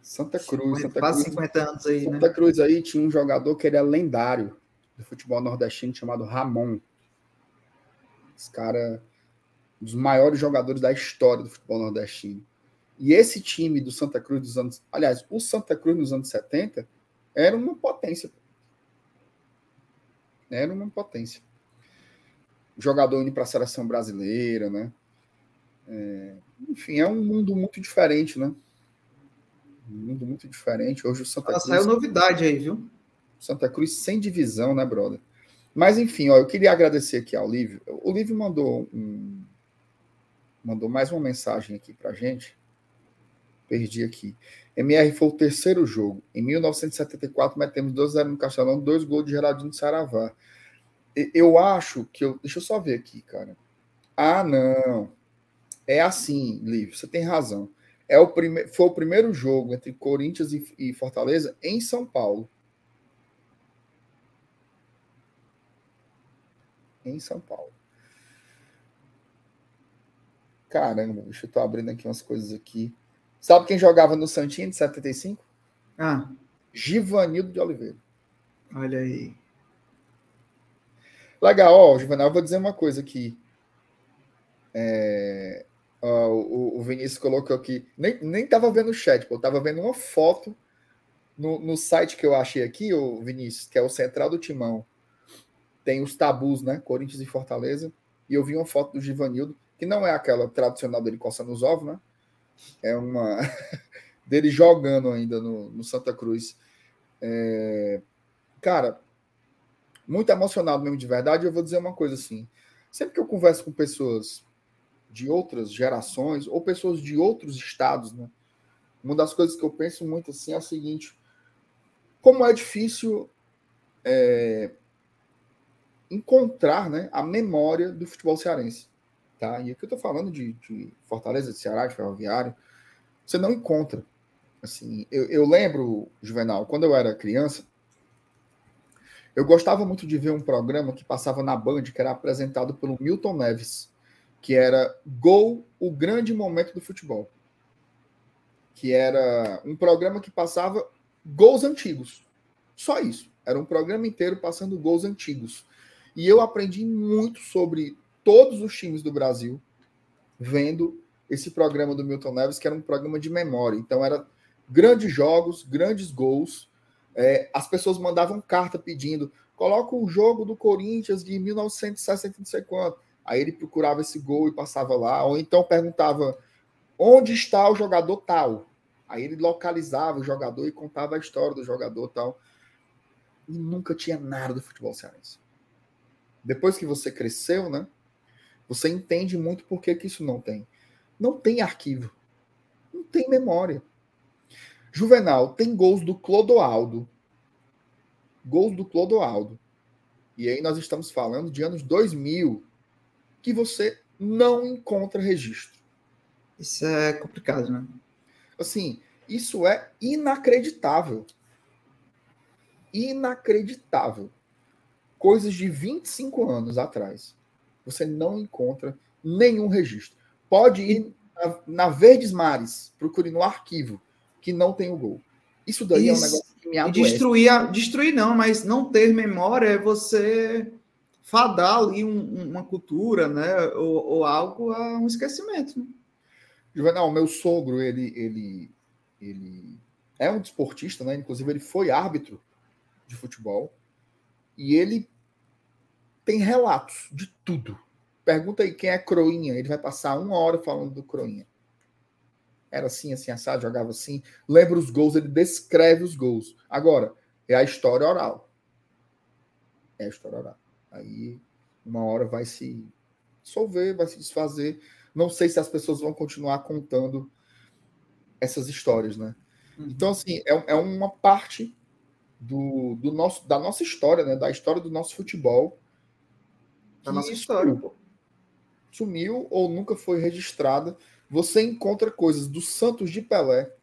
Santa Cruz. Santa Quase Cruz, 50 anos aí, né? Santa Cruz aí tinha um jogador que era lendário do futebol nordestino chamado Ramon. Esse cara, um dos maiores jogadores da história do futebol nordestino. E esse time do Santa Cruz dos anos. Aliás, o Santa Cruz nos anos 70 era uma potência. Era uma potência. Jogador indo para a seleção brasileira, né? É, enfim, é um mundo muito diferente, né? Um mundo muito diferente. Hoje o Santa Ah, Cruz. saiu novidade aí, viu? Santa Cruz sem divisão, né, brother? Mas enfim, ó, eu queria agradecer aqui ao Lívio. O Lívio mandou um, mandou mais uma mensagem aqui pra gente. Perdi aqui. MR foi o terceiro jogo. Em 1974, metemos 2x0 no Castelão, dois gols de Geraldinho de Saravá. Eu acho que eu. Deixa eu só ver aqui, cara. Ah, não. É assim, Lívio, você tem razão. É o prime... Foi o primeiro jogo entre Corinthians e, e Fortaleza em São Paulo. Em São Paulo. Caramba, bicho, eu tô abrindo aqui umas coisas aqui. Sabe quem jogava no Santinho de 75? Ah, Givanildo de Oliveira. olha aí. Legal, ó, Juvenal, eu vou dizer uma coisa aqui. É, ó, o, o Vinícius colocou aqui. Nem, nem tava vendo o chat, pô, eu tava vendo uma foto no, no site que eu achei aqui, o Vinícius, que é o Central do Timão. Tem os tabus, né? Corinthians e Fortaleza. E eu vi uma foto do Givanildo, que não é aquela tradicional dele coçando os ovos, né? É uma dele jogando ainda no, no Santa Cruz. É, Cara, muito emocionado mesmo de verdade. Eu vou dizer uma coisa assim: sempre que eu converso com pessoas de outras gerações ou pessoas de outros estados, né? Uma das coisas que eu penso muito assim é o seguinte: como é difícil é, encontrar, né, a memória do futebol cearense, tá? E aqui eu tô falando de, de Fortaleza, de Ceará, de Ferroviário, você não encontra. Assim, eu, eu lembro, Juvenal, quando eu era criança, eu gostava muito de ver um programa que passava na Band, que era apresentado pelo Milton Neves, que era Gol, o grande momento do futebol. Que era um programa que passava gols antigos. Só isso. Era um programa inteiro passando gols antigos. E eu aprendi muito sobre todos os times do Brasil vendo esse programa do Milton Neves, que era um programa de memória. Então, era grandes jogos, grandes gols. É, as pessoas mandavam carta pedindo: coloca o jogo do Corinthians de 1960, não sei quanto. Aí ele procurava esse gol e passava lá, ou então perguntava onde está o jogador tal. Aí ele localizava o jogador e contava a história do jogador tal. E nunca tinha nada do futebol cearense. Depois que você cresceu, né? Você entende muito por que, que isso não tem. Não tem arquivo. Não tem memória. Juvenal, tem gols do Clodoaldo. Gols do Clodoaldo. E aí nós estamos falando de anos 2000, que você não encontra registro. Isso é complicado, né? Assim, isso é inacreditável. Inacreditável. Coisas de 25 anos atrás. Você não encontra nenhum registro. Pode ir na, na Verdes Mares, procure no arquivo, que não tem o gol. Isso daí é um Isso. negócio que me E adoece. destruir, a- destruir não, mas não ter memória é você fadar ali um, uma cultura, né, ou, ou, algo a um esquecimento. Né? Juvenal, meu sogro, ele, ele, ele é um desportista, né? Inclusive, ele foi árbitro de futebol e ele tem relatos de tudo. Pergunta aí quem é Croinha, ele vai passar uma hora falando do Croinha. Era assim, assim, assado, jogava assim. Lembra os gols, ele descreve os gols. Agora, é a história oral. É a história oral. Aí, uma hora vai se dissolver, vai se desfazer. Não sei se as pessoas vão continuar contando essas histórias, né? Uhum. Então, assim, é, é uma parte do, do nosso, da nossa história, né? Da história do nosso futebol. Da nossa história. Sumiu ou nunca foi registrada. Você encontra coisas do Santos de Pelé,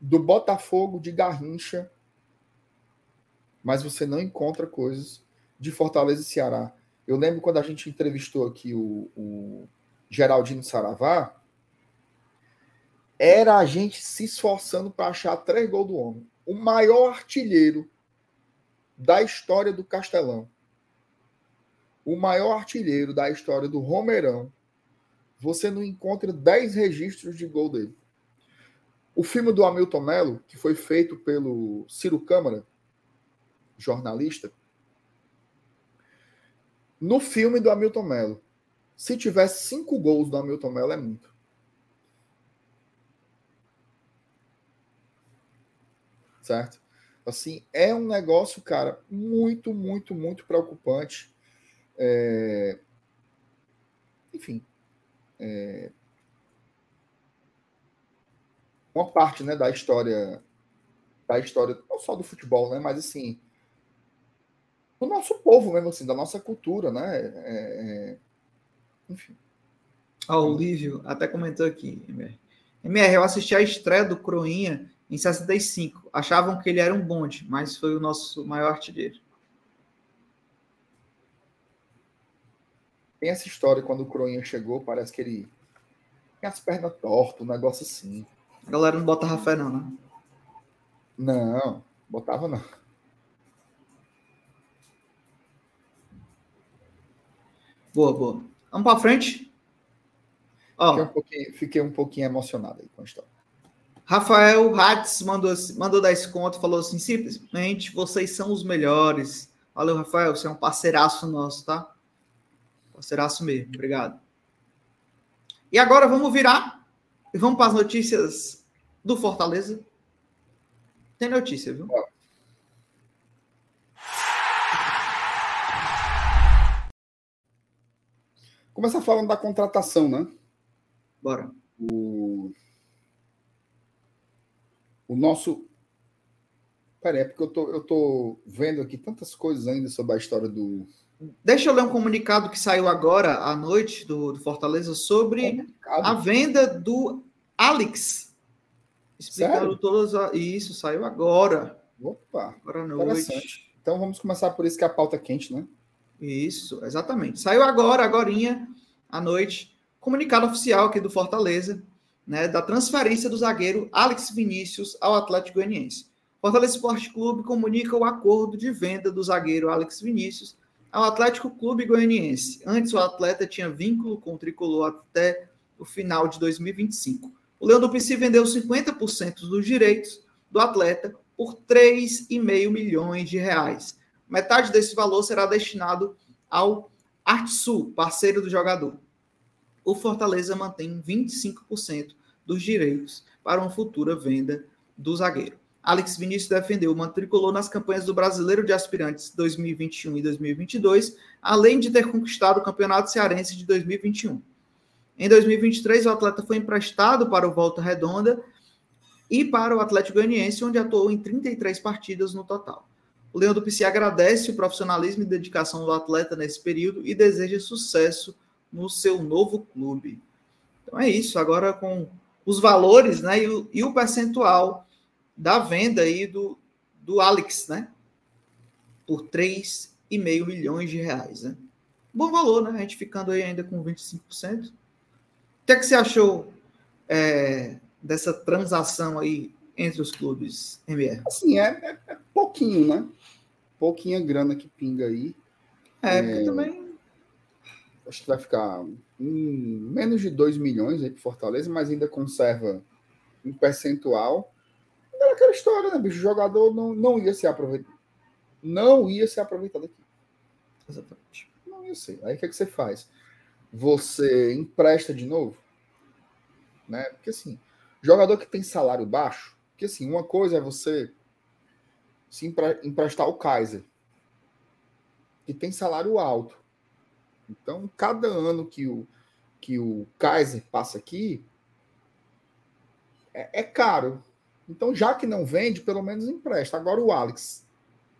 do Botafogo de Garrincha, mas você não encontra coisas de Fortaleza e Ceará. Eu lembro quando a gente entrevistou aqui o, o Geraldino Saravá, era a gente se esforçando para achar três gols do homem. O maior artilheiro da história do Castelão. O maior artilheiro da história do Romerão. Você não encontra dez registros de gol dele. O filme do Hamilton Melo, que foi feito pelo Ciro Câmara, jornalista, no filme do Hamilton Melo, se tivesse cinco gols do Hamilton Melo, é muito. Certo? Assim, é um negócio, cara, muito, muito, muito preocupante. É... Enfim. É... Uma parte né, da história, da história, não só do futebol, né, mas assim, do nosso povo mesmo, assim, da nossa cultura, né? É, é... Enfim. Ah, o Lívio até comentou aqui, MR. MR, eu assisti a estreia do Croinha em 65. Achavam que ele era um bonde, mas foi o nosso maior artilheiro. Tem essa história quando o Croinha chegou, parece que ele tem as pernas tortas, um negócio assim. A galera não bota fé, não, né? Não, botava não. Boa, boa. Vamos para frente? Ó, fiquei, um pouquinho, fiquei um pouquinho emocionado aí com a história. Rafael Hatz mandou, mandou 10 conto falou assim: simplesmente vocês são os melhores. Valeu, Rafael, você é um parceiraço nosso, tá? Parceiraço mesmo, obrigado. E agora vamos virar e vamos para as notícias do Fortaleza. Tem notícia, viu? Ó. Começar falando da contratação, né? Bora. O, o nosso. Peraí, é porque eu tô, eu tô vendo aqui tantas coisas ainda sobre a história do. Deixa eu ler um comunicado que saiu agora à noite do, do Fortaleza sobre a venda do Alex. Explicando Sério? todas. A... Isso, saiu agora. Opa! Agora à noite. Então vamos começar por isso que é a pauta é quente, né? Isso, exatamente. Saiu agora, agorinha, à noite, comunicado oficial aqui do Fortaleza, né, da transferência do zagueiro Alex Vinícius ao Atlético Goianiense. Fortaleza Esporte Clube comunica o acordo de venda do zagueiro Alex Vinícius ao Atlético Clube Goianiense. Antes, o atleta tinha vínculo com o tricolor até o final de 2025. O Leão do PC vendeu 50% dos direitos do atleta por 3,5 milhões de reais. Metade desse valor será destinado ao Artsul, parceiro do jogador. O Fortaleza mantém 25% dos direitos para uma futura venda do zagueiro. Alex Vinícius defendeu uma tricolor nas campanhas do Brasileiro de Aspirantes 2021 e 2022, além de ter conquistado o Campeonato Cearense de 2021. Em 2023, o atleta foi emprestado para o Volta Redonda e para o Atlético Goianiense, onde atuou em 33 partidas no total. O Leão do PC agradece o profissionalismo e dedicação do atleta nesse período e deseja sucesso no seu novo clube. Então é isso. Agora com os valores né, e, o, e o percentual da venda aí do, do Alex, né? Por 3,5 milhões de reais. Né? Bom valor, né? A gente ficando aí ainda com 25%. O que, é que você achou é, dessa transação aí entre os clubes, MR? Assim, é, é, é pouquinho, né? pouquinha grana que pinga aí. É, porque também. Acho que vai ficar hum, menos de 2 milhões aí para Fortaleza, mas ainda conserva um percentual. Era aquela história, né, bicho? O jogador não, não ia ser aproveitado. Não ia ser aproveitado aqui. Exatamente. Não ia ser. Aí o que, é que você faz? Você empresta de novo? Né? Porque assim, jogador que tem salário baixo, porque assim, uma coisa é você se empre- emprestar o Kaiser, que tem salário alto. Então, cada ano que o, que o Kaiser passa aqui é, é caro. Então, já que não vende, pelo menos empresta. Agora, o Alex,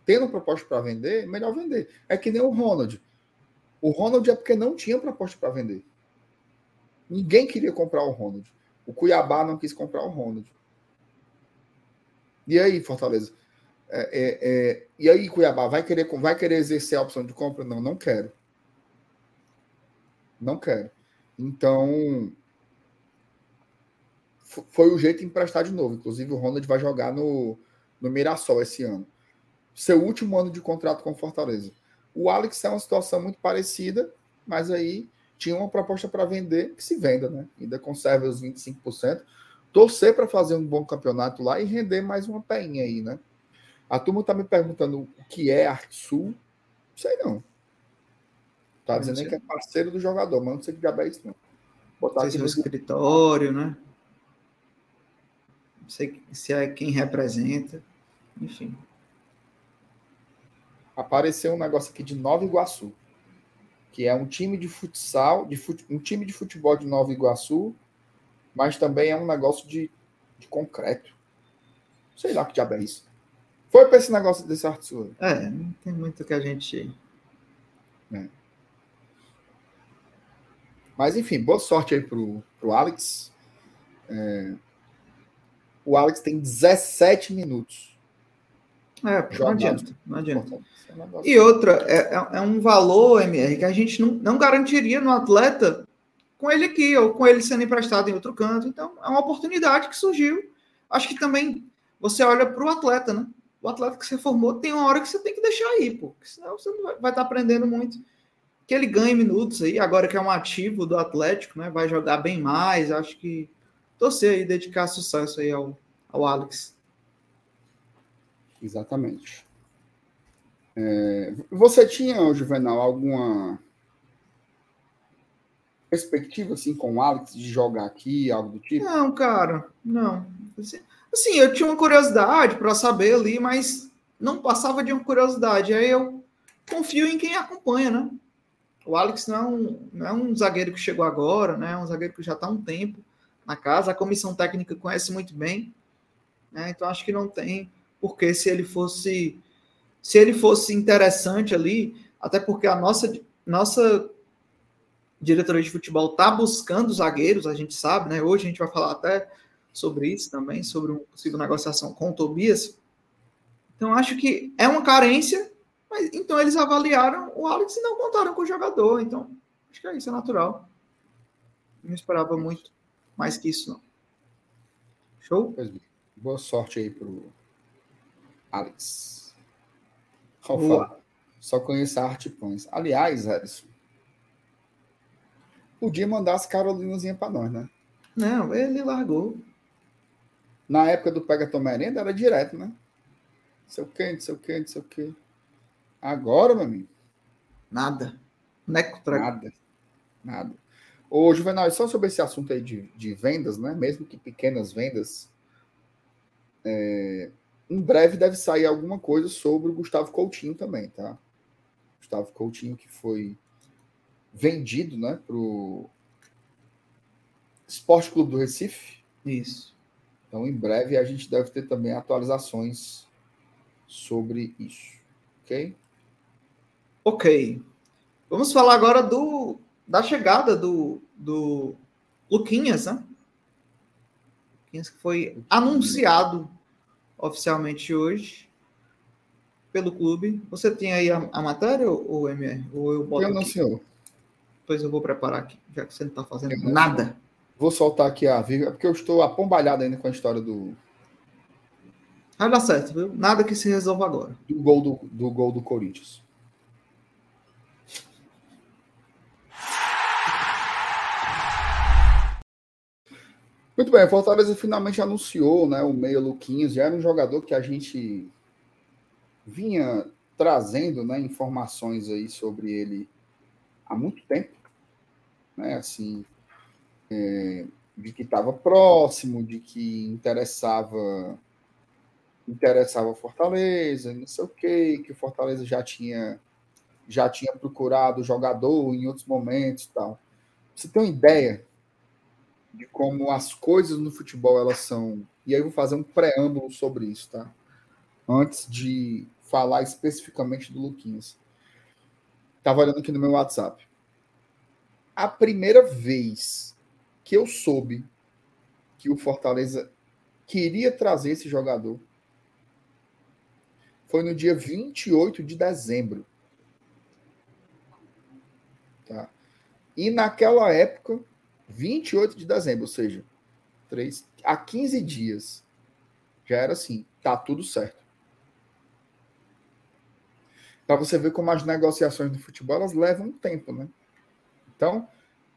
tendo proposta para vender, melhor vender. É que nem o Ronald. O Ronald é porque não tinha proposta para vender. Ninguém queria comprar o Ronald. O Cuiabá não quis comprar o Ronald. E aí, Fortaleza? É, é, é, e aí, Cuiabá, vai querer, vai querer exercer a opção de compra? Não, não quero. Não quero. Então, foi o jeito de emprestar de novo. Inclusive, o Ronald vai jogar no, no Mirassol esse ano. Seu último ano de contrato com o Fortaleza. O Alex é uma situação muito parecida, mas aí tinha uma proposta para vender, que se venda, né? Ainda conserva os 25%. Torcer para fazer um bom campeonato lá e render mais uma peinha aí, né? A turma está me perguntando o que é Arte Sul. Não sei não. Tá dizendo que é parceiro do jogador, mas não sei que diabo é isso, não. Botar Não aqui é no escritório, né? Não sei se é quem representa. Enfim. apareceu um negócio aqui de Nova Iguaçu, que é um time de futsal, de um time de futebol de Nova Iguaçu, mas também é um negócio de, de concreto. Sei lá que diabo é isso. Foi para esse negócio desse Arthur. É, não tem muito que a gente. Mas enfim, boa sorte aí pro, pro Alex. É, o Alex tem 17 minutos. É, não adianta. Não adianta. É E outra, é, é- é um valor, MR, que a gente não, não garantiria no atleta com ele aqui, ou com ele sendo emprestado em outro canto. Então, é uma oportunidade que surgiu. Acho que também você olha para o atleta, né? O atleta que você formou tem uma hora que você tem que deixar aí, pô. porque Senão você não vai, vai estar aprendendo muito. Que ele ganhe minutos aí, agora que é um ativo do Atlético, né? Vai jogar bem mais. Acho que torcer aí, dedicar sucesso aí ao, ao Alex. Exatamente. É, você tinha, Juvenal, alguma perspectiva assim com o Alex de jogar aqui, algo do tipo? Não, cara, não. Assim, assim, eu tinha uma curiosidade para saber ali, mas não passava de uma curiosidade. Aí eu confio em quem acompanha, né? O Alex não é um, não é um zagueiro que chegou agora, né? É um zagueiro que já está há um tempo na casa. A comissão técnica conhece muito bem, né? Então acho que não tem porque se ele fosse se ele fosse interessante ali, até porque a nossa nossa diretoria de futebol está buscando zagueiros, a gente sabe, né? Hoje a gente vai falar até sobre isso também, sobre uma possível negociação com o Tobias. Então acho que é uma carência, mas então eles avaliaram o Alex e não contaram com o jogador. Então acho que é isso, é natural. Não esperava muito mais que isso, não. Show? Pois bem. Boa sorte aí pro Alex. Alfa, só conheço a Arte Pães. Aliás, Edson, podia mandar as Carolinazinhas para nós, né? Não, ele largou. Na época do Pega Tua Merenda era direto, né? Seu quente, seu quente, seu quê. Agora, meu amigo, Nada. Neco trago. nada. Nada. Ô, Juvenal, só sobre esse assunto aí de, de vendas, né? Mesmo que pequenas vendas, é, em breve deve sair alguma coisa sobre o Gustavo Coutinho também, tá? Gustavo Coutinho que foi vendido, né, pro Esporte Clube do Recife. Isso. Então, em breve a gente deve ter também atualizações sobre isso, ok? Ok. Vamos falar agora do da chegada do, do Luquinhas, né? Luquinhas que foi anunciado oficialmente hoje pelo clube. Você tem aí a, a matéria, ou MR? Ou eu boto Eu não, senhor. Depois eu vou preparar aqui, já que você não está fazendo Eu não. nada. Vou soltar aqui a vírgula, porque eu estou apombalhado ainda com a história do, Vai dar certo, viu? Nada que se resolva agora. do gol do, do gol do Corinthians. Muito bem, Fortaleza finalmente anunciou né, o meia Luquinhas, já era um jogador que a gente vinha trazendo né, informações aí sobre ele há muito tempo, né, assim, é, de que estava próximo, de que interessava interessava Fortaleza, não sei o quê, que o Fortaleza já tinha já tinha procurado o jogador em outros momentos, tal. Você tem uma ideia de como as coisas no futebol elas são. E aí eu vou fazer um preâmbulo sobre isso, tá? Antes de falar especificamente do Luquinhas. Estava olhando aqui no meu WhatsApp. A primeira vez que eu soube que o Fortaleza queria trazer esse jogador foi no dia 28 de dezembro. Tá? E naquela época 28 de dezembro, ou seja, 3, há 15 dias, já era assim, tá tudo certo. Para você ver como as negociações do futebol elas levam um tempo, né? Então,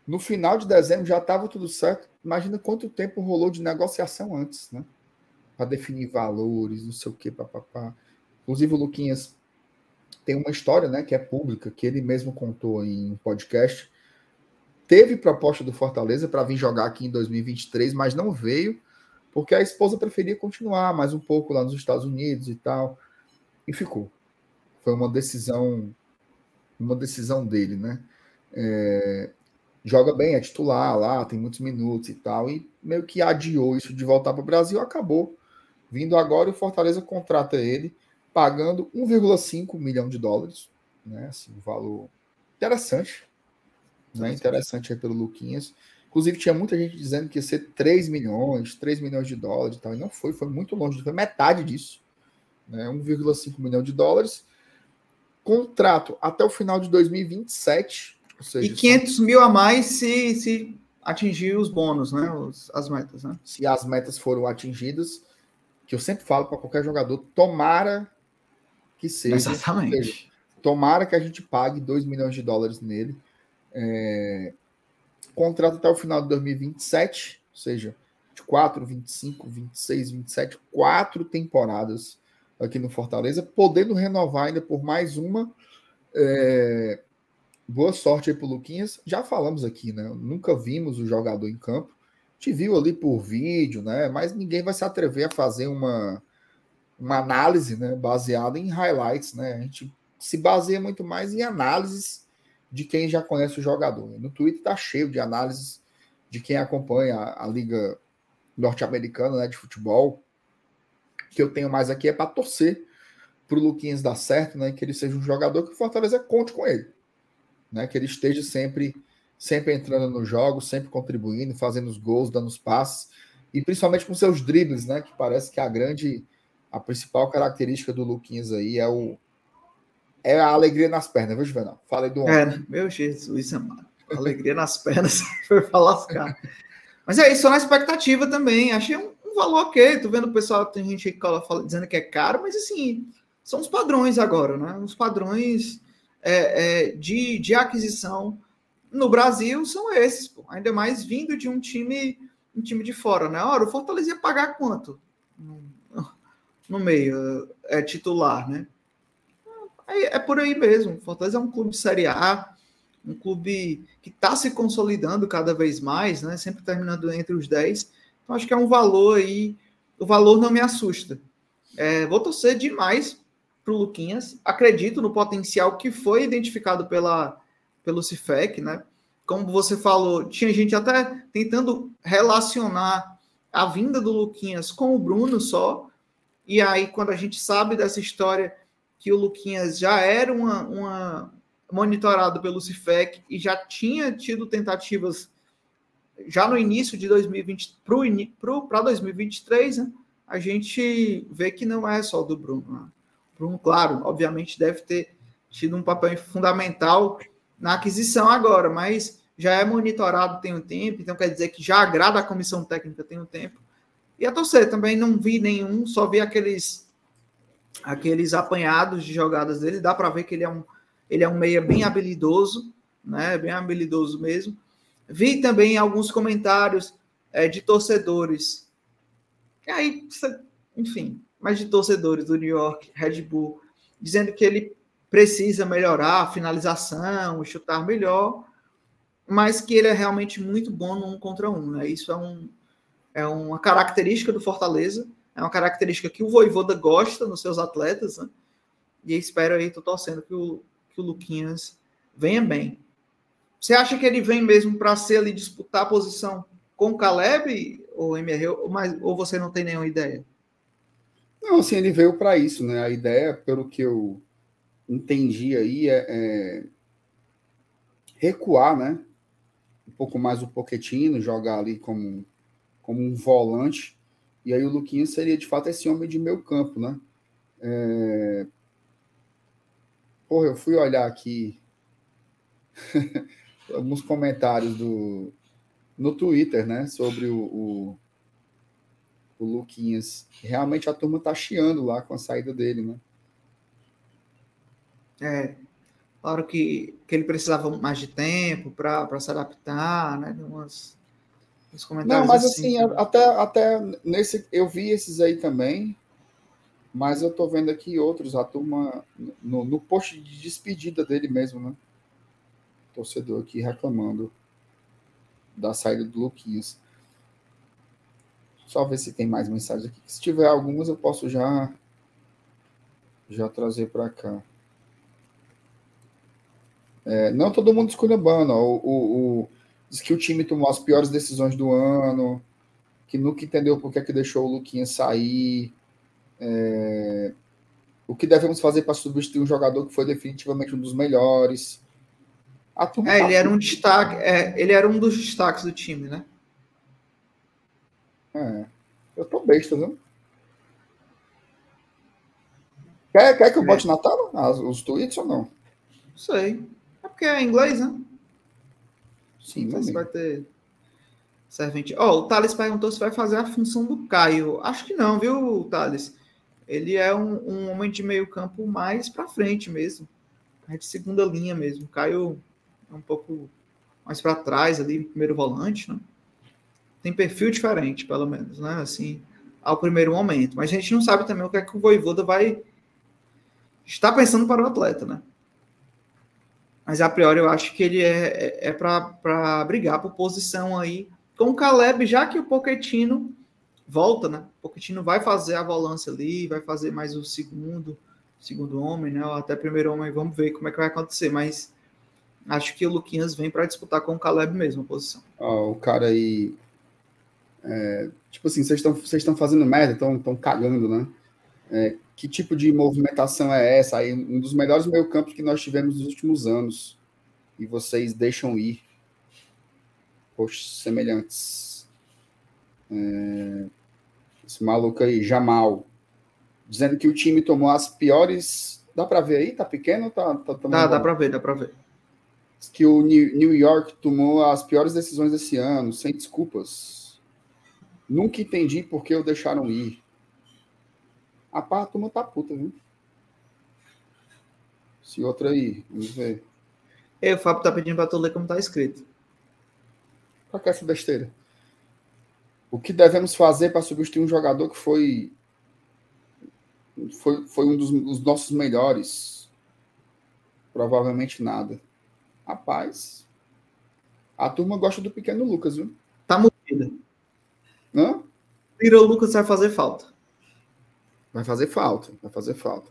no final de dezembro já estava tudo certo. Imagina quanto tempo rolou de negociação antes, né? Para definir valores, não sei o que, papapá. Inclusive o Luquinhas tem uma história, né, que é pública, que ele mesmo contou em um podcast, teve proposta do Fortaleza para vir jogar aqui em 2023, mas não veio, porque a esposa preferia continuar mais um pouco lá nos Estados Unidos e tal, e ficou. Foi uma decisão, uma decisão dele, né? É, joga bem, é titular lá, tem muitos minutos e tal, e meio que adiou isso de voltar para o Brasil, acabou vindo agora o Fortaleza contrata ele, pagando 1,5 milhão de dólares, né? Assim, um valor interessante né? Interessante aí pelo Luquinhas. Inclusive, tinha muita gente dizendo que ia ser 3 milhões, 3 milhões de dólares e tal. E não foi, foi muito longe, foi metade disso. Né? 1,5 milhão de dólares. Contrato até o final de 2027. Ou seja, e 500 mil a mais se, se atingir os bônus, né? Os, as metas, né? Se as metas foram atingidas, que eu sempre falo para qualquer jogador, tomara que seja. Exatamente. Seja, tomara que a gente pague 2 milhões de dólares nele é, contrato até o final de 2027, ou seja, 24, 25, 26, 27, quatro temporadas aqui no Fortaleza, podendo renovar ainda por mais uma. É, boa sorte aí pro Luquinhas. Já falamos aqui, né? Nunca vimos o jogador em campo. Te viu ali por vídeo, né? Mas ninguém vai se atrever a fazer uma, uma análise, né? Baseada em highlights, né? A gente se baseia muito mais em análises de quem já conhece o jogador. No Twitter está cheio de análises de quem acompanha a, a liga norte-americana né, de futebol. O que eu tenho mais aqui é para torcer para o Luquinhas dar certo, né, que ele seja um jogador que o Fortaleza conte com ele, né, que ele esteja sempre sempre entrando nos jogos, sempre contribuindo, fazendo os gols, dando os passes e principalmente com seus dribles, né, que parece que a grande a principal característica do Luquinhas aí é o é a alegria nas pernas, viu, Juvenal? Falei do homem. É, meu Jesus amado. Alegria nas pernas foi pra lascar. Mas é isso, só na expectativa também. Achei um, um, valor ok. Tô vendo o pessoal, tem gente que fala, dizendo que é caro, mas assim, são os padrões agora, né? Os padrões é, é, de, de aquisição no Brasil são esses, pô. ainda mais vindo de um time, um time de fora, né? Ora, o Fortaleza ia pagar quanto? No, no meio, é titular, né? É, é por aí mesmo. Fortaleza é um clube Série A, um clube que está se consolidando cada vez mais, né? Sempre terminando entre os 10. Então, acho que é um valor aí. O valor não me assusta. É, vou torcer demais para o Luquinhas. Acredito no potencial que foi identificado pela, pelo Cifec, né? Como você falou, tinha gente até tentando relacionar a vinda do Luquinhas com o Bruno só. E aí, quando a gente sabe dessa história que o Luquinhas já era uma, uma monitorado pelo Cifec e já tinha tido tentativas já no início de 2020 para 2023, né? a gente vê que não é só do Bruno. Né? Bruno, claro, obviamente deve ter tido um papel fundamental na aquisição agora, mas já é monitorado tem um tempo, então quer dizer que já agrada a comissão técnica tem um tempo. E a torcer também não vi nenhum, só vi aqueles aqueles apanhados de jogadas dele, dá para ver que ele é um ele é um meia bem habilidoso, né? Bem habilidoso mesmo. Vi também alguns comentários é, de torcedores. E aí, enfim, mas de torcedores do New York, Red Bull, dizendo que ele precisa melhorar a finalização, chutar melhor, mas que ele é realmente muito bom no um contra um. Né? Isso é, um, é uma característica do Fortaleza, é uma característica que o Voivoda gosta nos seus atletas, né? e espero aí, estou torcendo que o, que o Luquinhas venha bem. Você acha que ele vem mesmo para ser ali disputar a posição com o Caleb ou MR, ou, mas, ou você não tem nenhuma ideia? Não, assim, ele veio para isso, né? A ideia, pelo que eu entendi aí, é, é recuar, né? Um pouco mais o Poquetino, jogar ali como, como um volante. E aí o Luquinhas seria, de fato, esse homem de meio campo, né? É... Porra, eu fui olhar aqui alguns comentários do, no Twitter, né? Sobre o, o, o Luquinhas. Realmente a turma tá chiando lá com a saída dele, né? É, claro que, que ele precisava mais de tempo para se adaptar, né? Umas, uns comentários Não, mas assim, assim até, até nesse eu vi esses aí também, mas eu tô vendo aqui outros, a turma no, no post de despedida dele mesmo, né? Torcedor aqui reclamando da saída do Luquinhas. Só ver se tem mais mensagens aqui. Se tiver algumas, eu posso já já trazer para cá. É, não todo mundo esculhambando. O, o, o, diz que o time tomou as piores decisões do ano, que nunca entendeu por que, é que deixou o Luquinha sair. É, o que devemos fazer para substituir um jogador que foi definitivamente um dos melhores. é, tá ele era um destaque, é, ele era um dos destaques do time, né? É, eu tô besta, viu? Quer, quer que eu é. bote na tela os tweets ou não? Não sei. É porque é inglês, né? Sim, mas vai ter servente. Ó, oh, o Thales perguntou se vai fazer a função do Caio. Acho que não, viu, Thales? Ele é um, um homem de meio campo mais para frente mesmo. É de segunda linha mesmo. O Caio é um pouco mais para trás ali, primeiro volante, né? Tem perfil diferente, pelo menos, né? Assim, ao primeiro momento. Mas a gente não sabe também o que é que o Voivoda vai estar pensando para o atleta, né? Mas a priori eu acho que ele é, é, é para brigar por posição aí com o Caleb, já que o Pochettino volta, né? O Pochettino vai fazer a volância ali, vai fazer mais o segundo, segundo homem, né? Ou até primeiro homem, vamos ver como é que vai acontecer, mas acho que o Luquinhas vem para disputar com o Caleb mesmo a posição. o cara aí é, tipo assim, vocês estão fazendo merda, estão cagando, né? É, que tipo de movimentação é essa? Aí, um dos melhores meio-campos que nós tivemos nos últimos anos. E vocês deixam ir. Poxa, semelhantes. É, esse maluco aí, Jamal. Dizendo que o time tomou as piores. Dá para ver aí? Tá pequeno? Tá, tá, tá dá, dá para ver, dá para ver. Que o New York tomou as piores decisões desse ano, sem desculpas. Nunca entendi por que o deixaram ir. A pá, a turma tá puta, viu? Se outra aí, vamos ver. É, o Fábio tá pedindo para tu ler como tá escrito. Pra que essa besteira? O que devemos fazer para substituir um jogador que foi foi, foi um dos, dos nossos melhores? Provavelmente nada. Rapaz, a turma gosta do pequeno Lucas, viu? Tá movida. Hã? Tirou o Lucas vai fazer falta. Vai fazer falta, vai fazer falta.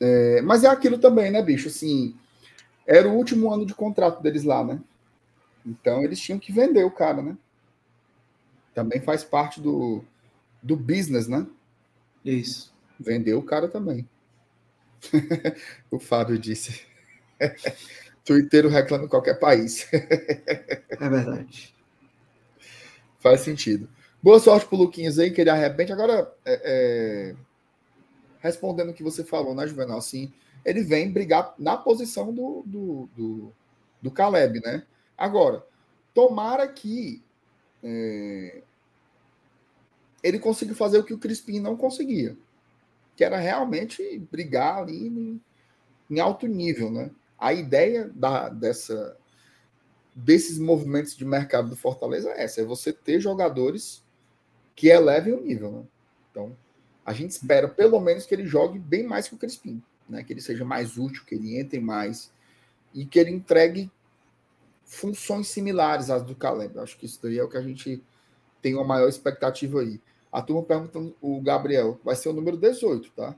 É, mas é aquilo também, né, bicho? Assim, era o último ano de contrato deles lá, né? Então eles tinham que vender o cara, né? Também faz parte do, do business, né? Isso. Vender o cara também. o Fábio disse. Twitter reclama em qualquer país. é verdade. Faz sentido. Boa sorte pro Luquinhas aí, que ele arrepende. Agora, é, é respondendo o que você falou, né, Juvenal? Assim, ele vem brigar na posição do, do, do, do Caleb, né? Agora, tomara que é, ele consiga fazer o que o Crispim não conseguia, que era realmente brigar ali em, em alto nível, né? A ideia da, dessa desses movimentos de mercado do Fortaleza é essa: é você ter jogadores que elevem o nível. Né? Então, a gente espera pelo menos que ele jogue bem mais que o Crispim, né? que ele seja mais útil, que ele entre mais e que ele entregue funções similares às do Caleb. Acho que isso daí é o que a gente tem uma maior expectativa aí. A turma perguntando, o Gabriel, vai ser o número 18, tá?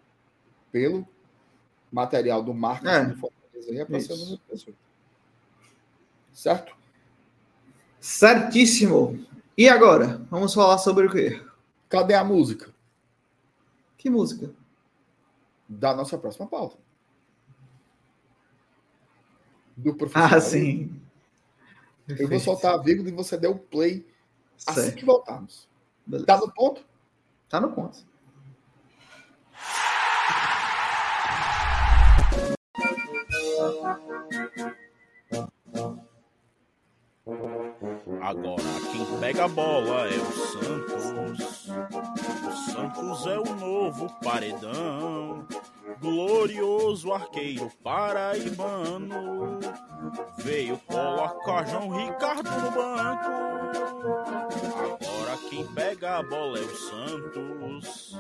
Pelo material do marketing é. do Fortaleza aí, é para ser o número 18. Certo? Certíssimo. E agora? Vamos falar sobre o quê? Cadê a música? Que música? Da nossa próxima pauta. Do professor. Ah, sim. Eu vou soltar a vírgula e você deu o play certo. assim que voltarmos. Beleza. Tá no ponto? Tá no ponto. Agora quem pega a bola é o Santos. O Santos é o novo paredão. Glorioso arqueiro paraibano. Veio colocar João Ricardo no banco. Agora quem pega a bola é o Santos.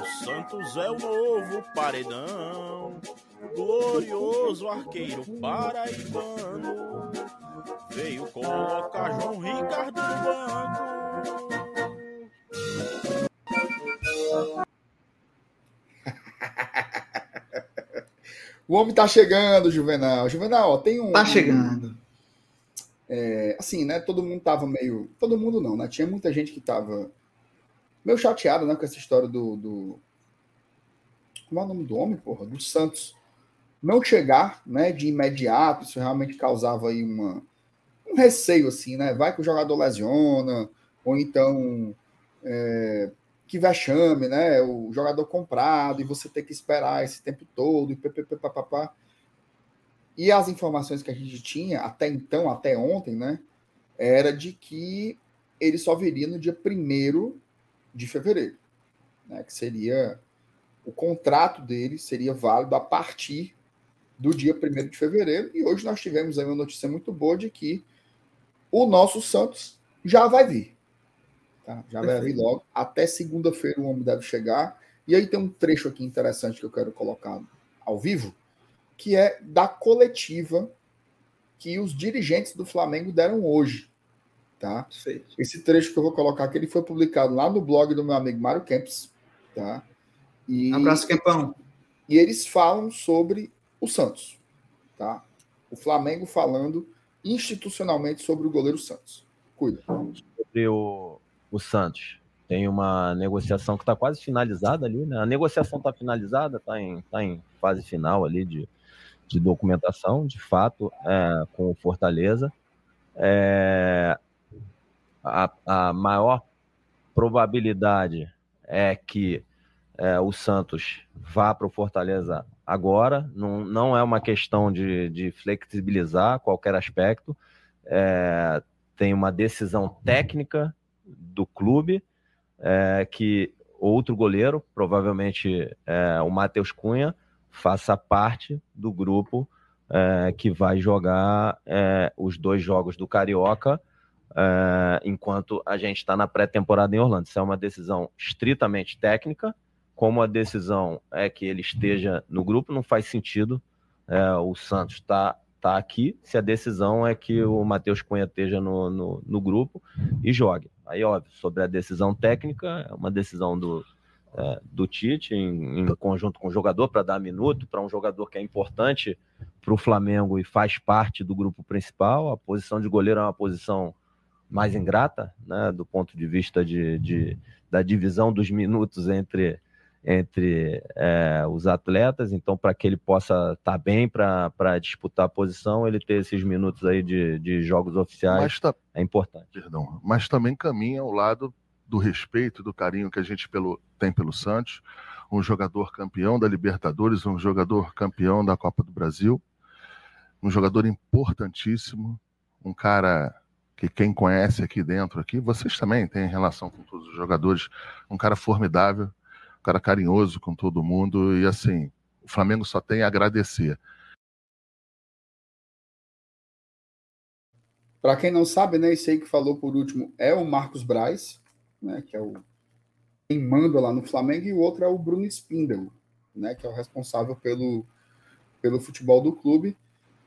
O Santos é o novo paredão. Glorioso arqueiro paraibano veio colocar João Ricardo no banco. o homem tá chegando, Juvenal. Juvenal, ó, tem um. Tá chegando. É, assim, né? Todo mundo tava meio. Todo mundo não, né? Tinha muita gente que tava meio chateado, né? Com essa história do. do... Como é o nome do homem, porra? Do Santos. Não chegar, né? De imediato. Isso realmente causava aí uma um receio, assim, né? Vai que o jogador lesiona, ou então é, que vexame, né? O jogador comprado e você ter que esperar esse tempo todo, e papapá. E as informações que a gente tinha até então, até ontem, né? Era de que ele só viria no dia 1 de fevereiro, né? Que seria o contrato dele seria válido a partir do dia 1 de fevereiro. E hoje nós tivemos aí uma notícia muito boa de que o nosso Santos já vai vir. Tá? Já Perfeito. vai vir logo. Até segunda-feira o homem deve chegar. E aí tem um trecho aqui interessante que eu quero colocar ao vivo, que é da coletiva que os dirigentes do Flamengo deram hoje. Tá? Perfeito. Esse trecho que eu vou colocar aqui, ele foi publicado lá no blog do meu amigo Mário Kempis. Tá? E, Abraço, Kempão. E eles falam sobre o Santos. Tá? O Flamengo falando institucionalmente sobre o goleiro Santos. Cuida. Sobre o, o Santos. Tem uma negociação que está quase finalizada ali, né? A negociação está finalizada, está em, tá em fase final ali de, de documentação, de fato, é, com o Fortaleza. É, a, a maior probabilidade é que é, o Santos vá para o Fortaleza agora, não, não é uma questão de, de flexibilizar qualquer aspecto, é, tem uma decisão técnica do clube é, que outro goleiro, provavelmente é, o Matheus Cunha, faça parte do grupo é, que vai jogar é, os dois jogos do Carioca. É, enquanto a gente está na pré-temporada em Orlando. Isso é uma decisão estritamente técnica, como a decisão é que ele esteja no grupo, não faz sentido é, o Santos estar tá, tá aqui se a decisão é que o Matheus Cunha esteja no, no, no, grupo e jogue. Aí, óbvio, sobre a decisão técnica, é uma decisão do, é, do Tite em, em, conjunto com o jogador para dar minuto para um jogador que é importante para o Flamengo e faz parte do grupo principal. A posição de goleiro é uma posição mais ingrata, né, do ponto de vista de, de da divisão dos minutos entre entre é, os atletas, então para que ele possa estar tá bem para disputar a posição, ele ter esses minutos aí de, de jogos oficiais tá, é importante. Perdão, mas também caminha ao lado do respeito, do carinho que a gente pelo, tem pelo Santos, um jogador campeão da Libertadores, um jogador campeão da Copa do Brasil, um jogador importantíssimo, um cara que quem conhece aqui dentro aqui, vocês também têm relação com todos os jogadores, um cara formidável, cara carinhoso com todo mundo e assim, o Flamengo só tem a agradecer. Para quem não sabe, né, esse aí que falou por último é o Marcos Braz, né, que é o quem manda lá no Flamengo, e o outro é o Bruno Spindel, né, que é o responsável pelo, pelo futebol do clube,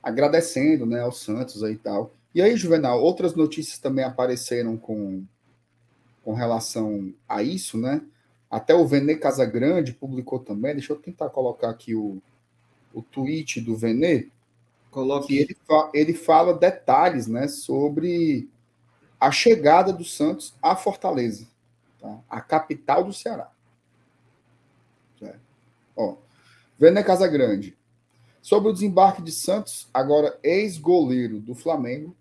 agradecendo né, ao Santos aí e tal. E aí, Juvenal, outras notícias também apareceram com, com relação a isso, né? Até o Vene Casagrande publicou também. Deixa eu tentar colocar aqui o, o tweet do Vene. Coloque. Que ele, fa ele fala detalhes né, sobre a chegada do Santos à Fortaleza, tá? a capital do Ceará. É. Ó, Vene Casagrande. Sobre o desembarque de Santos, agora ex-goleiro do Flamengo,